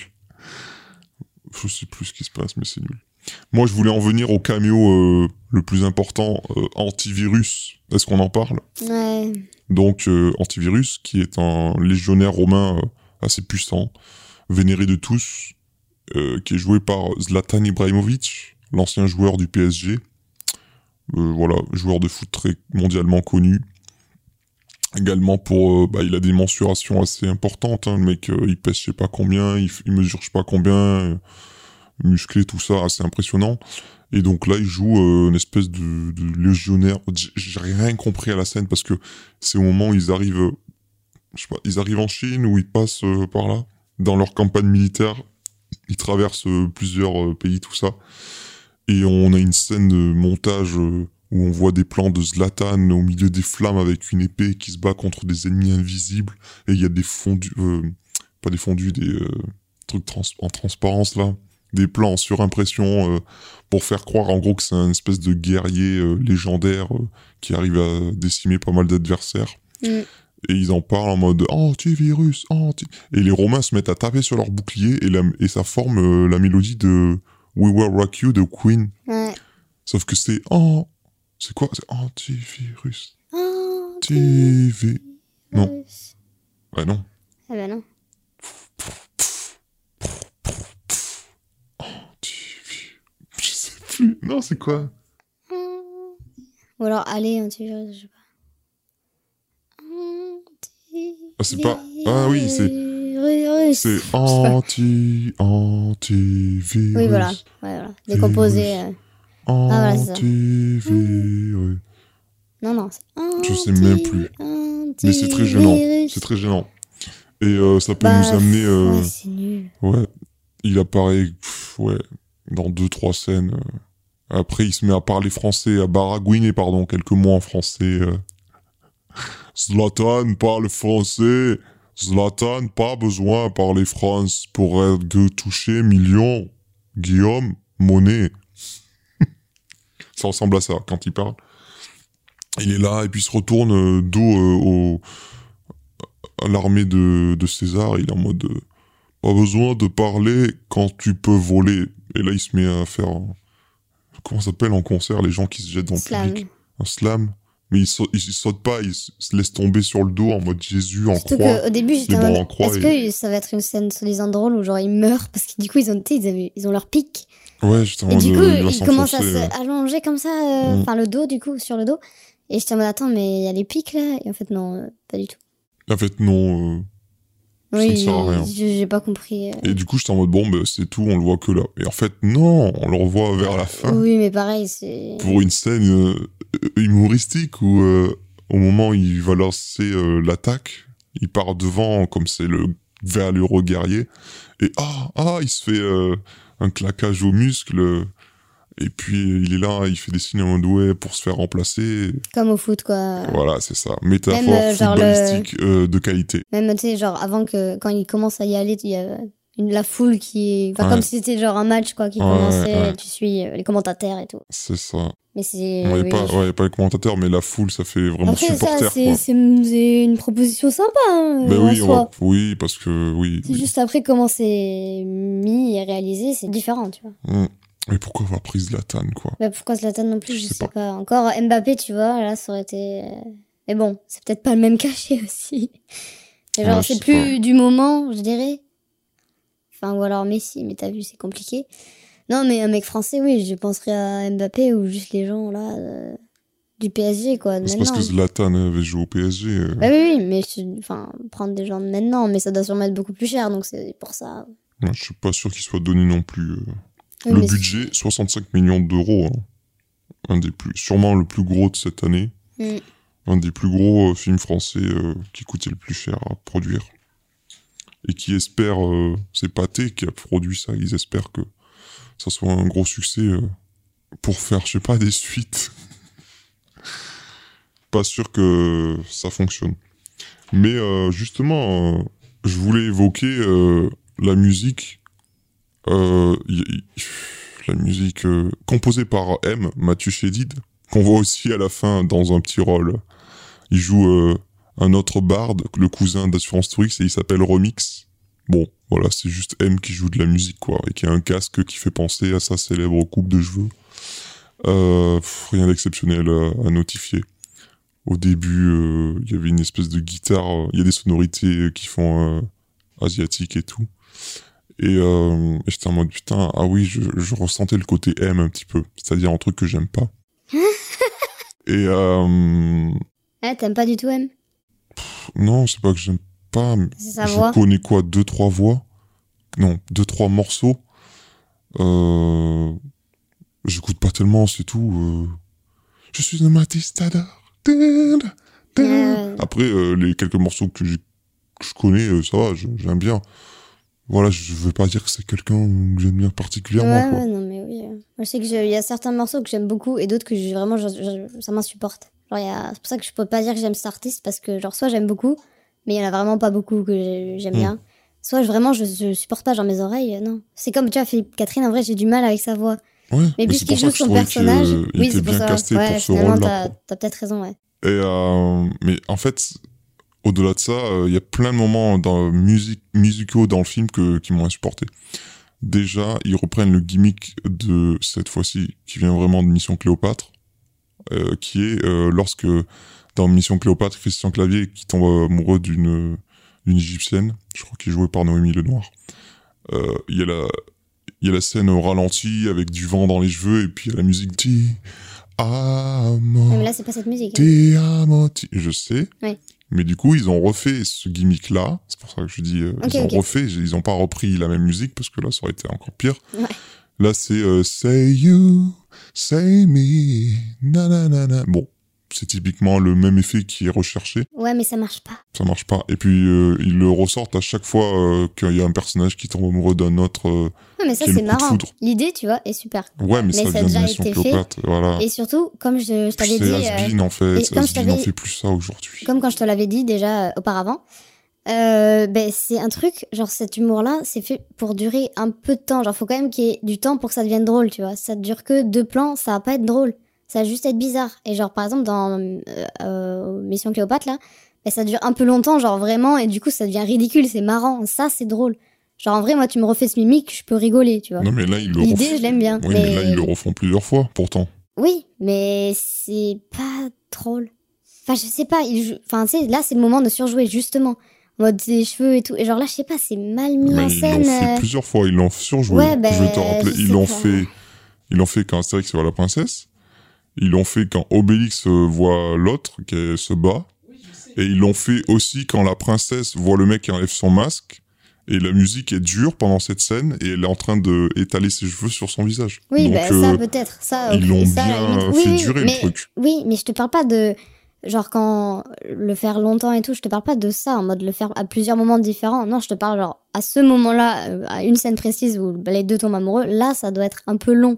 Je sais plus ce qui se passe, mais c'est nul. Moi, je voulais en venir au caméo euh, le plus important, euh, antivirus. Est-ce qu'on en parle? Ouais. donc euh, Antivirus, qui est un légionnaire romain assez puissant, vénéré de tous, qui est joué par Zlatan Ibrahimovic, l'ancien joueur du PSG. Voilà, joueur de foot très mondialement connu. Également pour, bah, il a des mensurations assez importantes. Hein, le mec, il pèse je sais pas combien, il, il mesure je sais pas combien, musclé tout ça, assez impressionnant. Et donc là, il joue euh, une espèce de, légionnaire. J'ai rien compris à la scène parce que c'est au moment où ils arrivent, euh, je sais pas, ils arrivent en Chine ou ils passent euh, par là dans leur campagne militaire. Ils traversent plusieurs pays, tout ça. Et on a une scène de montage où on voit des plans de Zlatan au milieu des flammes avec une épée qui se bat contre des ennemis invisibles. Et il y a des fondus, pas des fondus, des trucs en transparence là. Des plans en surimpression euh, pour faire croire en gros que c'est un espèce de guerrier euh, légendaire euh, qui arrive à décimer pas mal d'adversaires. Mm. Et ils en parlent en mode antivirus, anti. Et les Romains se mettent à taper sur leur bouclier et, la, et ça forme la mélodie de We Will Rock You de Queen. Sauf que c'est en. C'est quoi? C'est antivirus. TV. Non. Ouais, non. Ah bah non. Antivirus. Je sais plus. Non, c'est quoi Ou alors allez, antivirus, je sais pas. Ah, c'est pas- ah oui, c'est-. C'est anti. Antivirus. Oui, voilà. Ouais, voilà. Décomposé. euh. voilà, c'est ça. Antivirus. Non, non. c'est Je sais même plus. Mais c'est très gênant. C'est très gênant. Et euh, ça peut Bah, nous amener. euh, Ouais, c'est nul. Ouais, il apparaît, pff, ouais, dans deux trois scènes. euh. Après, il se met à parler français, à baragouiner, pardon, quelques mots en français. euh. Zlatan parle français. Zlatan, pas besoin de parler France pour être touché million. Guillaume, monnaie. ça ressemble à ça quand il parle. Il est là et puis il se retourne euh, dos à l'armée de, César. Il est en mode pas besoin de parler quand tu peux voler. Et là, il se met à faire. un- Comment ça s'appelle en concert les gens qui se jettent dans le public Un slam. Mais il saute, il saute pas, il se se laisse tomber sur le dos en mode Jésus en Surtout croix. qu'au début, j'étais en en croix est-ce et- que ça va être une scène soi-disant drôle où genre ils meurent parce que du coup ils ont, ils, avaient- ils ont leur pic Ouais, j'étais en et mode. du coup euh, il ils commencent à se allonger comme ça, euh, Mm. le dos du coup sur le dos et j'étais en mode attends mais il y a les pics là? Et en fait non euh, pas du tout. En fait, non. euh, Ça ne Oui, sert à rien. j'ai pas compris. euh. Et du coup, j'étais en mode bon, bah, c'est tout, on le voit que là. Et en fait, non, on le revoit vers la fin. Oui mais pareil c'est pour une scène euh, humoristique où euh, au moment où il va lancer euh, l'attaque, il part devant comme c'est le valeureux guerrier et ah ah il se fait un claquage aux muscles et puis il est là, il fait des signes en mode ouais pour se faire remplacer. comme au foot quoi. Voilà, c'est ça. Métaphore Même, euh, footballistique euh, de qualité. Même tu sais genre avant que quand ils commencent à y aller il y a une, la foule qui enfin Ouais. comme si c'était genre un match quoi qui Ouais, commençait ouais. tu suis euh, les commentateurs et tout. C'est ça. Mais c'est oui, pas, je- ouais, pas les commentateurs, mais la foule, ça fait vraiment Après, ça, supporter. c'est quoi. c'est- une proposition sympa, hein, Ben en oui, va- oui, parce que oui. C'est juste après comment c'est mis et réalisé, c'est différent, tu vois. Hmm. Mais pourquoi avoir pris Zlatan, quoi? Mais pourquoi Zlatan non plus, Je je, sais sais pas. Encore Mbappé, tu vois, là, ça aurait été... euh, Mais bon, c'est peut-être pas le même cachet aussi. Mais genre, Ouais, je c'est sais plus du moment, je dirais. Enfin, ou alors Messi, mais t'as vu, c'est compliqué. Non, mais un mec français, oui, je penserais à Mbappé ou juste les gens, là... euh, du PSG, quoi. C'est parce que Zlatan avait joué au PSG. euh. Bah oui, oui, mais enfin, prendre des gens de maintenant, mais ça doit sûrement être beaucoup plus cher, donc c'est pour ça. Ouais, je suis pas sûr qu'il soit donné non plus. euh. Oui, le budget, 65 millions d'euros. hein. Un des plus, sûrement le plus gros de cette année. Mm. Un des plus gros euh, films français euh, qui coûtait le plus cher à produire. Et qui espère, euh, c'est Pathé qui a produit ça, ils espèrent que ça soit un gros succès pour faire, je sais pas, des suites. pas sûr que ça fonctionne. Mais justement, je voulais évoquer la musique euh, la musique euh, composée par M, Mathieu Chédid, qu'on voit aussi à la fin dans un petit rôle. Il joue euh, un autre barde, le cousin d'Assurance Tourix, et il s'appelle Remix. Bon, voilà, c'est juste M qui joue de la musique, quoi, et qui a un casque qui fait penser à sa célèbre coupe de cheveux. Euh, rien d'exceptionnel à, à notifier. Au début, euh, il y avait une espèce de guitare, il y a des sonorités qui font asiatiques et tout. Et, euh, et j'étais en mode putain, ah oui, je, je ressentais le côté M un petit peu, c'est-à-dire un truc que j'aime pas. et euh, Ah, t'aimes pas du tout M? Non, c'est pas que j'aime pas, mais sa je voix connais quoi, deux trois voix, non, deux trois morceaux. Euh, J'écoute pas tellement, c'est tout. euh. Je suis un matistador. Ouais. Après, euh, les quelques morceaux que, que je connais, euh, ça va, j'aime bien. Voilà, je veux pas dire que c'est quelqu'un que j'aime bien particulièrement. Ouais, quoi. ouais, non, mais oui. euh. Moi, je sais qu'il y a certains morceaux que j'aime beaucoup et d'autres que j'ai vraiment, je- je- ça m'insupporte. Genre, il y a... c'est pour ça que je peux pas dire que j'aime cet artiste parce que, genre, soit j'aime beaucoup, mais il y en a vraiment pas beaucoup que j'ai- j'aime Mm. bien. Soit je- vraiment, je, je supporte pas, genre, mes oreilles, euh, non. C'est comme, tu vois, Philippe Catherine, en vrai, j'ai du mal avec sa voix. Ouais, Mais puisqu'il joue que je son personnage, qu'il oui, c'est pour bien ça. casté ouais, pour ce rôle-là. t'as peut-être raison, ouais. Et euh, mais en fait, au-delà de ça, euh, il y a plein de moments dans musicaux dans le film que qui m'ont insupporté. Déjà, ils reprennent le gimmick de cette fois-ci qui vient vraiment de Mission Cléopâtre, euh, qui est euh, lorsque dans Mission Cléopâtre, Christian Clavier qui tombe amoureux d'une d'une égyptienne, je crois qu'il est joué par Noémie Lenoir. Euh, Il y a la il y a la scène au ralenti avec du vent dans les cheveux et puis il y a la musique Ti. Ouais, mais là, c'est pas cette musique. hein. Ti amo, ti- Je sais. Ouais. Mais du coup, ils ont refait ce gimmick-là. C'est pour ça que je dis, euh, ils ont refait. Ils ont pas repris la même musique parce que là, ça aurait été encore pire. Ouais. Là, c'est euh, Say You, Say Me, na na na na. Bon, c'est typiquement le même effet qui est recherché. Ouais, mais ça marche pas. Ça marche pas. Et puis, euh, ils le ressortent à chaque fois euh, qu'il y a un personnage qui tombe amoureux d'un autre. euh, Ouais, mais ça, c'est marrant. L'idée, tu vois, est super. Ouais, mais, Mais ça ça vient de déjà Mission été fait. Cléopâtre. Voilà. Et surtout, comme je, je t'avais C'est dit. euh, has-been, en fait. et comme je fait plus ça aujourd'hui. comme quand je te l'avais dit déjà euh, auparavant, euh, ben c'est un truc, genre cet humour-là, c'est fait pour durer un peu de temps. Genre, faut quand même qu'il y ait du temps pour que ça devienne drôle, tu vois. Ça dure que deux plans, ça va pas être drôle. Ça va juste être bizarre. Et genre, par exemple, dans euh, euh, Mission Cléopâtre, là, ben, ça dure un peu longtemps, genre vraiment, et du coup, ça devient ridicule, c'est marrant. Ça, c'est drôle. Genre, en vrai, moi, tu me refais ce mimique, je peux rigoler, tu vois. Non, mais là, ils le L'idée, je l'aime bien. Oui, mais... là, ils le refont plusieurs fois, pourtant. Oui, mais c'est pas drôle. Enfin, je sais pas. il Enfin, tu sais, là, c'est le moment de surjouer, justement. En mode des cheveux et tout. Et genre là, je sais pas, c'est mal mis Mais en ils scène. l'ont fait euh, plusieurs fois, ils l'ont surjoué. Ouais, ben, je vais te rappeler, ils l'ont fait, ils l'ont fait quand Astérix voit la princesse. Ils l'ont fait quand Obélix euh, voit l'autre qui se bat. Et ils l'ont fait aussi quand la princesse voit le mec qui enlève son masque. Et la musique est dure pendant cette scène et elle est en train de étaler ses cheveux sur son visage. Oui, Donc, ben, euh, ça peut-être. Ça, ils l'ont bien fait Oui, durer, mais, le truc. Oui, mais je te parle pas de. Genre, quand le faire longtemps et tout, je te parle pas de ça, en mode le faire à plusieurs moments différents. Non, je te parle, genre, à ce moment-là, euh, à une scène précise où les deux tombent amoureux, là, ça doit être un peu long.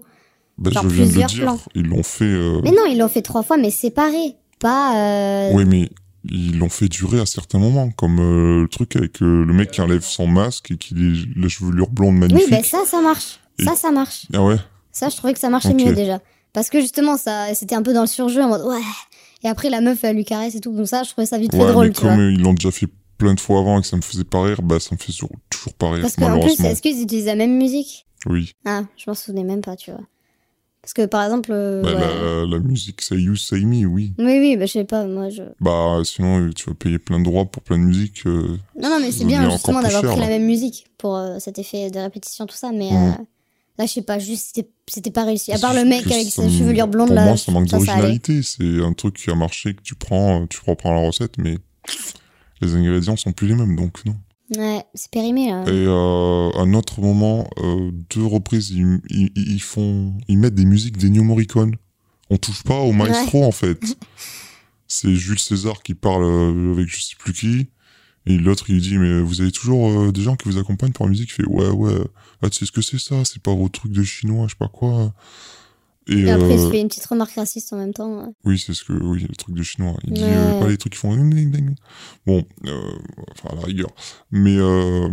Genre je viens de le plusieurs dire, plans. ils l'ont fait. euh, Mais non, ils l'ont fait trois fois, mais séparés. Pas. euh, Oui, mais ils l'ont fait durer à certains moments, comme euh, le truc avec euh, le mec qui enlève son masque et qui a la chevelure blonde Oui, magnifique. ben ça, ça marche. Et- Ça, ça marche. Ah ouais Ça, je trouvais que ça marchait Ok. mieux déjà. Parce que justement, ça, c'était un peu dans le surjeu, en mode ouais. Et après, la meuf, elle lui caresse et tout. Donc ça, je trouvais ça vite fait Ouais, drôle, mais tu comme euh, ils l'ont déjà fait plein de fois avant et que ça me faisait pas rire, bah ça me fait toujours, toujours pas rire, Parce qu'en plus, malheureusement. est-ce qu'ils utilisent la même musique? Oui. Ah, je m'en souvenais même pas, tu vois. Parce que par exemple. euh, Bah, ouais. la, la musique Say You, Say Me, oui. Oui, oui, bah, je sais pas, moi je. Bah sinon, euh, tu vas payer plein de droits pour plein de musique. euh, Non, non, mais c'est bien justement d'avoir pris la même musique pour euh, cet effet de répétition, tout ça. Mais Mm. euh, Là, je sais pas, juste, c'était- pas réussi. À C'est part le mec avec sa chevelure blonde, Pour là. moi, ça manque d'originalité. C'est un truc qui a marché, que tu prends, tu reprends la recette, mais les ingrédients sont plus les mêmes, donc non. Ouais, c'est périmé, là. Et euh, à un autre moment, euh, deux reprises, ils, ils, ils font, ils mettent des musiques d'Ennio Morricone. On touche pas au maestro en fait. C'est Jules César qui parle euh, avec je sais plus qui. Et l'autre il lui dit mais vous avez toujours euh, des gens qui vous accompagnent pour la musique? Il fait ouais ouais. Ah tu sais ce que c'est ça? C'est pas vos trucs de chinois, je sais pas quoi. Et, Et après, il se euh, fait une petite remarque raciste en même temps. ouais. oui, c'est ce que, oui, le truc de chinois. Il dit, euh, pas les trucs qui font. Bon, euh, enfin, à la rigueur. Mais, euh,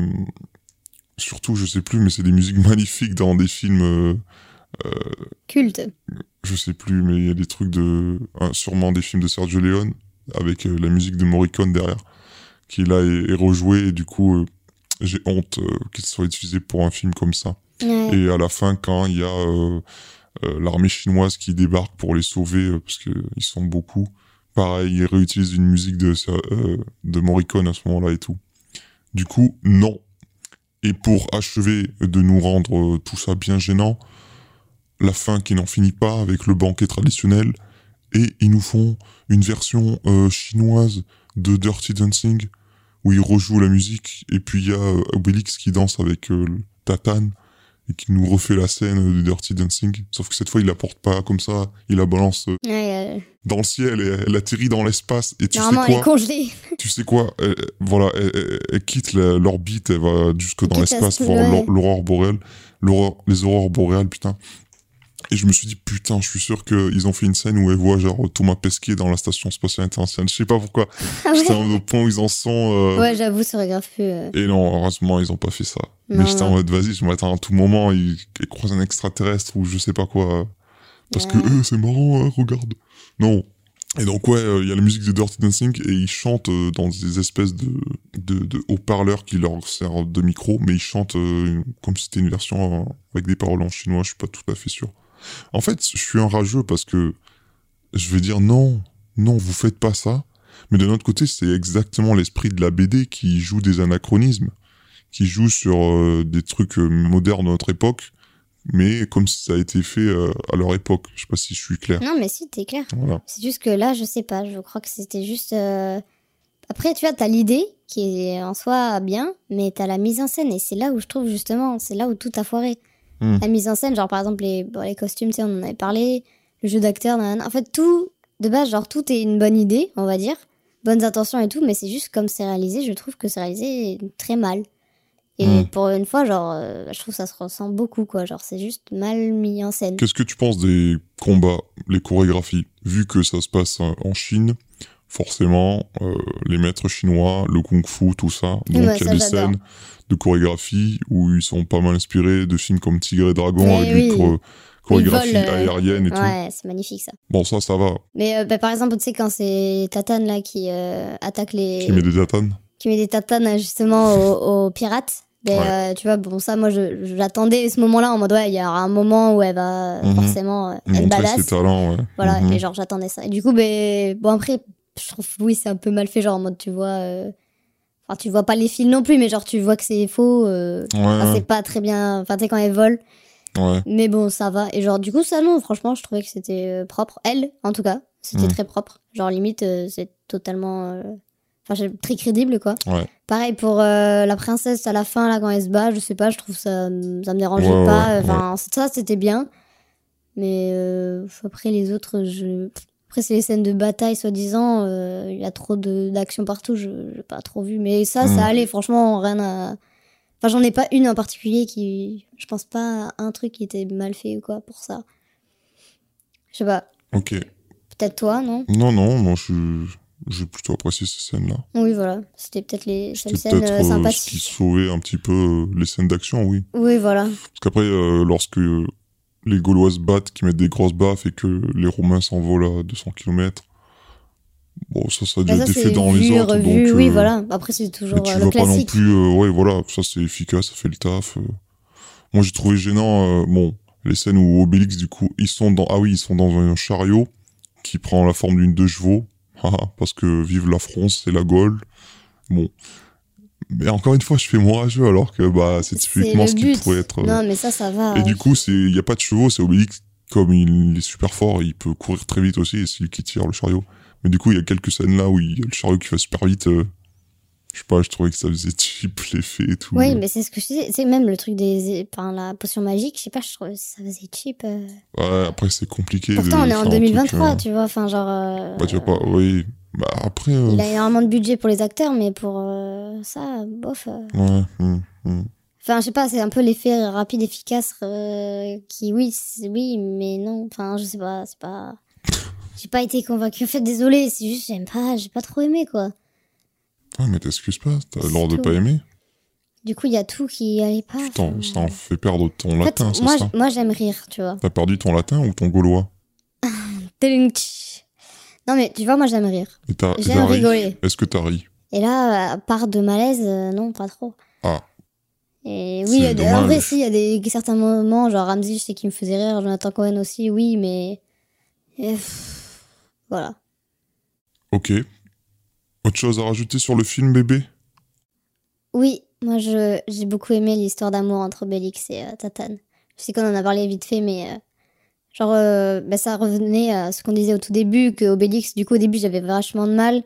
surtout, je sais plus, mais c'est des musiques magnifiques dans des films, euh, Culte. je sais plus, mais il y a des trucs de, hein, sûrement des films de Sergio Leone, avec euh, la musique de Morricone derrière, qui là est, est rejouée, et du coup, euh, j'ai honte euh, qu'il soit utilisé pour un film comme ça. Ouais. Et à la fin, quand il y a euh, euh, l'armée chinoise qui débarque pour les sauver, euh, parce qu'ils sont beaucoup, pareil, ils réutilisent une musique de, euh, de Morricone à ce moment-là et tout. Du coup, non. Et pour achever de nous rendre euh, tout ça bien gênant, la fin qui n'en finit pas avec le banquet traditionnel, et ils nous font une version euh, chinoise de Dirty Dancing, où ils rejouent la musique, et puis il y a euh, qui danse avec euh, Tatane, et qui nous refait la scène de Dirty Dancing. Sauf que cette fois, il la porte pas comme ça, il la balance euh, Ouais, euh, dans le ciel et elle atterrit dans l'espace. Et tu sais normalement, elle est quoi congelée. Tu sais quoi Elle- Voilà, elle, quitte l'orbite, elle va jusque dans l'espace voir l'aurore boréale, les aurores boréales, putain. Et je me suis dit, putain, je suis sûr qu'ils ont fait une scène où elle voit genre Thomas Pesquet dans la station spatiale internationale. Je sais pas pourquoi. Ah J'étais ouais, en mode au point où ils en sont. euh, ouais j'avoue, ça aurait grave euh, Et non, heureusement, ils ont pas fait ça. Non, Mais j'étais en mode, vas-y, je m'attends à tout moment, ils, ils croisent un extraterrestre ou je sais pas quoi. Parce que, euh, c'est marrant, hein, regarde. Non. Et donc, ouais, euh, il y a la musique de Dirty Dancing et ils chantent dans des espèces de, de, de haut-parleurs qui leur servent de micro, mais ils chantent comme si c'était une version avec des paroles en chinois, je suis pas tout à fait sûr. En fait, je suis un rageux parce que je vais dire non, non, vous faites pas ça. Mais de notre côté, c'est exactement l'esprit de la BD qui joue des anachronismes, qui joue sur euh, des trucs euh, modernes de notre époque, mais comme si ça a été fait euh, à leur époque. Je sais pas si je suis clair. Non, mais si, t'es clair. Voilà. C'est juste que là, je sais pas, je crois que c'était juste. euh, Après, tu vois, t'as l'idée qui est en soi bien, mais t'as la mise en scène et c'est là où je trouve justement, c'est là où tout a foiré. Hmm. La mise en scène, genre par exemple les, bon, les costumes, tu sais, on en avait parlé, le jeu d'acteur, en fait tout, de base, genre tout est une bonne idée, on va dire, bonnes intentions et tout, mais c'est juste comme c'est réalisé, je trouve que c'est réalisé très mal. Et Hmm. pour une fois, genre, euh, je trouve que ça se ressent beaucoup, quoi. Genre, c'est juste mal mis en scène. Qu'est-ce que tu penses des combats, les chorégraphies? Vu que ça se passe euh, en Chine, forcément, euh, les maîtres chinois, le kung-fu, tout ça. Donc, il Ouais, y a des scènes de chorégraphie où ils sont pas mal inspirés de films comme Tigre et Dragon Mais avec des oui. chorégraphies volent, euh, aériennes et tout. Ouais, c'est magnifique ça. Bon, ça, ça va. Mais euh, bah, par exemple, tu sais, quand c'est Tatane là qui euh, attaque les. Qui met des tatanes qui met des tatanes justement aux, aux pirates. Mais, Ouais. euh, tu vois, bon, ça, moi, j'attendais ce moment-là en mode, ouais, il y aura un moment où elle va Mhm. forcément être badass. ses talents, ouais. Voilà, Mhm. et genre, j'attendais ça. Et du coup, ben, bon, après, je trouve, oui, c'est un peu mal fait, genre, en mode, tu vois. euh, Enfin, tu vois pas les fils non plus, mais genre, tu vois que c'est faux. euh, enfin, Ouais, c'est pas très bien. Enfin, tu sais, quand elle vole. ouais. Mais bon, ça va. Et genre, du coup, ça, non, franchement, je trouvais que c'était euh, propre. Elle, en tout cas, c'était Mm. très propre. Genre, limite, euh, c'est totalement. euh, Enfin, très crédible, quoi. Ouais. Pareil pour la princesse à la fin, là, quand elle se bat, je sais pas, je trouve ça. Ça me dérangeait pas. Enfin, ça, c'était bien. Mais après, les autres, je. Après, c'est les scènes de bataille, soi-disant. euh, Il y a trop d'action partout, je n'ai pas trop vu. Mais ça, Mm. ça allait, franchement, rien à. Enfin, j'en ai pas une en particulier qui. Je pense pas à un truc qui était mal fait ou quoi pour ça. Je sais pas. Ok. Peut-être toi, non? Non, non, moi, je, j'ai plutôt apprécié ces scènes-là. Oui, voilà. C'était peut-être les seules scènes peut-être euh, euh, ce qui sympathiques. sauvait un petit peu euh, les scènes d'action, oui. Oui, voilà. Parce qu'après, euh, lorsque les Gaulois se battent, qui mettent des grosses baffes et que les Romains s'envolent à 200 km, bon, ça, ça a Bah, déjà ça, été fait dans vu, les autres. revu, donc, oui, euh, voilà. Après, c'est mais toujours tu euh, le vas pas non classique. plus, euh, ouais, voilà, ça c'est efficace, ça fait le taf. euh. Moi, j'ai trouvé gênant, bon, les scènes où Obélix, du coup, ils sont dans, ah oui, ils sont dans un chariot qui prend la forme d'une deux chevaux, parce que vive la France et la Gaule. Bon. Mais encore une fois, je fais mon rageux alors que bah, c'est typiquement ce qui pourrait être. euh, Non, mais ça, ça va. Et du coup, il y a pas de chevaux, c'est Obélix comme il est super fort, il peut courir très vite aussi et c'est lui qui tire le chariot. Mais du coup, il y a quelques scènes là où il y a le chariot qui va super vite. euh, je sais pas, je trouvais que ça faisait cheap l'effet et tout. Oui, mais c'est ce que je disais. C'est même le truc des. Enfin, la potion magique, je sais pas, je trouve que ça faisait cheap. euh. Ouais, après c'est compliqué. Pourtant, de on est en faire un truc, 2023, euh, tu vois. Enfin, genre. Bah tu vois pas, oui. Bah après. euh, Il a énormément de budget pour les acteurs, mais pour euh, ça, bof. euh. Ouais. hum, hum. Enfin, je sais pas, c'est un peu l'effet rapide, efficace, euh, qui, oui, oui, mais non. Enfin, je sais pas, c'est pas. J'ai pas été convaincue. En fait, désolé, c'est juste, j'aime pas, j'ai pas trop aimé, quoi. Ouais, mais t'excuses pas, t'as droit de pas aimer. Du coup, il y a tout qui allait pas. Tu t'en- enfin. ça en fait perdre ton En latin, c'est ça? moi, j'aime rire, tu vois. T'as perdu ton latin ou ton gaulois? Non, mais tu vois, moi, j'aime rire. J'aime rigoler. Est-ce que t'as ri Et là, à part de malaise, euh, non, pas trop. Ah. Et oui, il y a des- en dommage. vrai, si, il y a des certains moments, genre Ramsey, je sais qu'il me faisait rire, Jonathan Cohen aussi, oui, mais. et, pff, voilà. Ok. Autre chose à rajouter sur le film bébé? Oui, moi, j'ai beaucoup aimé l'histoire d'amour entre Obélix et euh, Tatane. Je sais qu'on en a parlé vite fait, mais. euh, genre, euh, bah, ça revenait à ce qu'on disait au tout début, que Obélix, du coup, au début, j'avais vachement de mal.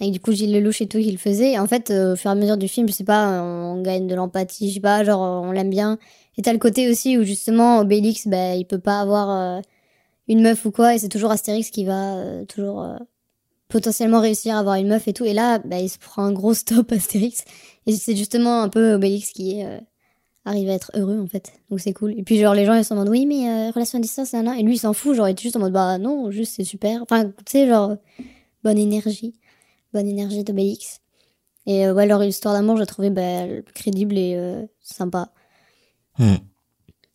Et du coup, Gilles Lelouch et tout, il le faisait. Et en fait, euh, au fur et à mesure du film, je sais pas, on gagne de l'empathie, je sais pas, genre, on l'aime bien. Et t'as le côté aussi où justement, Obélix, bah, il peut pas avoir euh, une meuf ou quoi, et c'est toujours Astérix qui va euh, toujours euh, potentiellement réussir à avoir une meuf et tout. Et là, bah, il se prend un gros stop, Astérix. Et c'est justement un peu Obélix qui est, euh, arrive à être heureux, en fait. Donc c'est cool. Et puis, genre, les gens, ils sont en mode, oui, mais euh, relation à distance, nan, nan. Et lui, il s'en fout, genre, il est juste en mode, bah non, juste c'est super. Enfin, tu sais, genre, bonne énergie. Bonne énergie d'Obélix. Et euh, ouais, leur histoire d'amour, je la trouvais bah, crédible et euh, sympa. Hmm.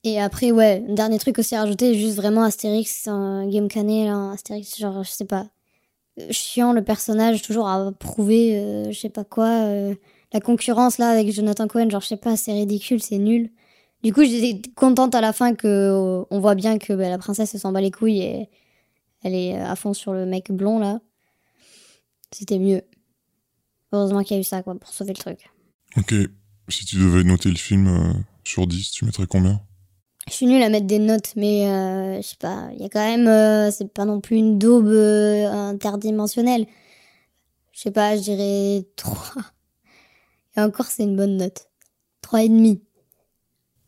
Et après, ouais, un dernier truc aussi à rajouter, juste vraiment Astérix, euh, Guillaume Canet, là, Astérix, genre, je sais pas. Chiant le personnage, toujours à prouver, je sais pas quoi. La concurrence là avec Jonathan Cohen, genre, je sais pas, c'est ridicule, c'est nul. Du coup, j'étais contente à la fin que euh, on voit bien que bah, la princesse s'en bat les couilles et elle est euh, à fond sur le mec blond là. C'était mieux. Heureusement qu'il y a eu ça, quoi, pour sauver le truc. Ok. Si tu devais noter le film euh, sur 10, tu mettrais combien? Je suis nulle à mettre des notes, mais euh, je sais pas, il y a quand même, c'est pas non plus une daube interdimensionnelle. Je sais pas, je dirais 3. Et encore, c'est une bonne note. 3,5.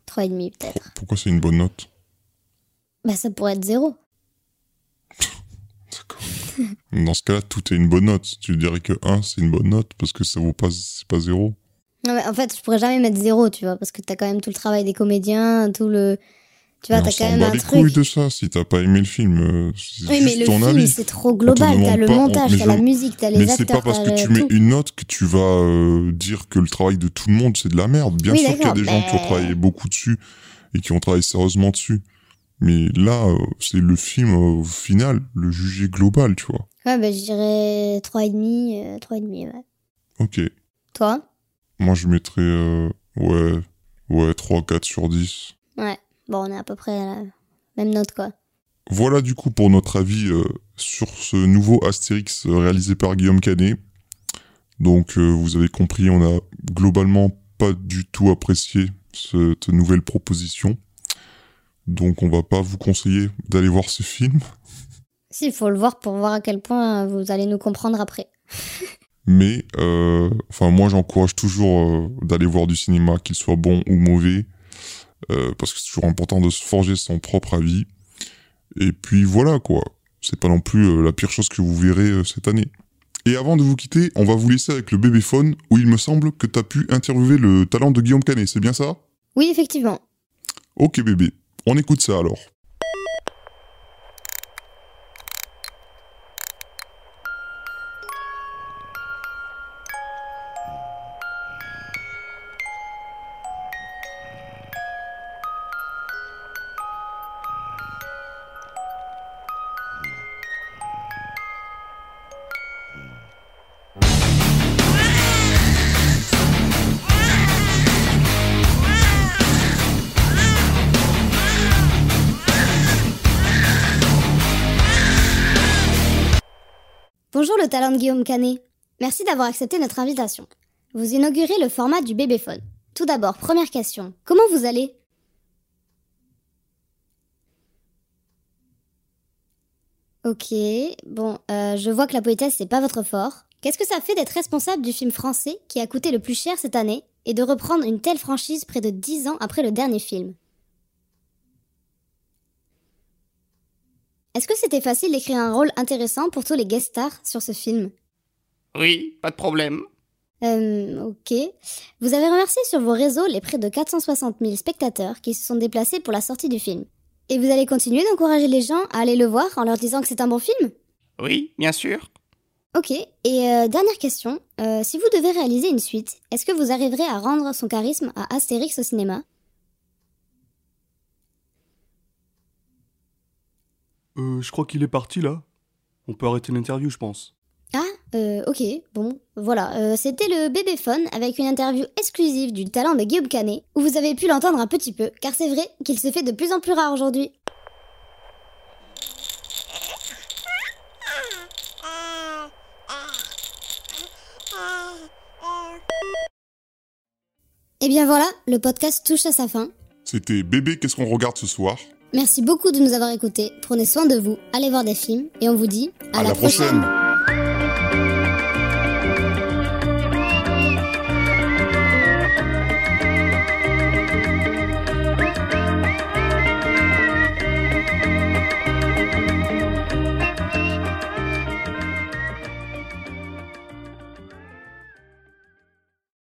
3,5 peut-être. Pourquoi c'est une bonne note? Bah ça pourrait être 0. Dans ce cas-là, tout est une bonne note. Tu dirais que 1, c'est une bonne note parce que ça vaut pas, c'est pas 0. Non mais en fait, je pourrais jamais mettre 0, tu vois, parce que t'as quand même tout le travail des comédiens, tout le... Tu vois, Mais t'as quand même un les truc. de ça. Si t'as pas aimé le film, euh, c'est Oui, mais le ton film, avis. c'est trop global. T'as le pas, montage, mais t'as la musique, t'as les Mais c'est acteurs, pas parce que tu mets tout. une note que tu vas euh, dire que le travail de tout le monde c'est de la merde. Bien Oui, sûr qu'il y a des gens qui ont mais- travaillé beaucoup dessus et qui ont travaillé sérieusement dessus. Mais là, euh, c'est le film euh, au final, le jugé global, tu vois. Ouais, bah je dirais 3,5, euh, 3,5, ouais. Ok. Toi? Moi, je mettrais, euh, ouais, ouais, 3, 4 sur 10. Ouais. Bon, on est à peu près à la même note, quoi. Voilà du coup pour notre avis euh, sur ce nouveau Astérix euh, réalisé par Guillaume Canet. Donc euh, vous avez compris, on a globalement pas du tout apprécié cette nouvelle proposition. Donc on va pas vous conseiller d'aller voir ce film. Si, il faut le voir pour voir à quel point vous allez nous comprendre après. Mais euh, enfin moi j'encourage toujours euh, d'aller voir du cinéma, qu'il soit bon ou mauvais, euh, parce que c'est toujours important de se forger son propre avis. Et puis voilà quoi, c'est pas non plus euh, la pire chose que vous verrez euh, cette année. Et avant de vous quitter, on va vous laisser avec le bébéphone, où il me semble que t'as pu interviewer le talent de Guillaume Canet, c'est bien ça? Oui, effectivement. Ok bébé, on écoute ça alors. Le talent de Guillaume Canet. Merci d'avoir accepté notre invitation. Vous inaugurez le format du bébéphone. Tout d'abord, première question. Comment vous allez? Ok, bon, euh, je vois que la politesse c'est pas votre fort. Qu'est-ce que ça fait d'être responsable du film français qui a coûté le plus cher cette année et de reprendre une telle franchise près de 10 ans après le dernier film? Est-ce que c'était facile d'écrire un rôle intéressant pour tous les guest stars sur ce film? Oui, pas de problème. Euh, ok. Vous avez remercié sur vos réseaux les près de 460 000 spectateurs qui se sont déplacés pour la sortie du film. Et vous allez continuer d'encourager les gens à aller le voir en leur disant que c'est un bon film? Oui, bien sûr. Ok. Et euh, dernière question. Euh, si vous devez réaliser une suite, est-ce que vous arriverez à rendre son charisme à Astérix au cinéma? Euh, je crois qu'il est parti là. On peut arrêter l'interview, je pense. Ah, euh, ok, bon, voilà, euh, c'était le Bébéphone avec une interview exclusive du talent de Guillaume Canet, où vous avez pu l'entendre un petit peu, car c'est vrai qu'il se fait de plus en plus rare aujourd'hui. Et bien voilà, le podcast touche à sa fin. C'était Bébé, qu'est-ce qu'on regarde ce soir? Merci beaucoup de nous avoir écoutés, prenez soin de vous, allez voir des films, et on vous dit À la prochaine.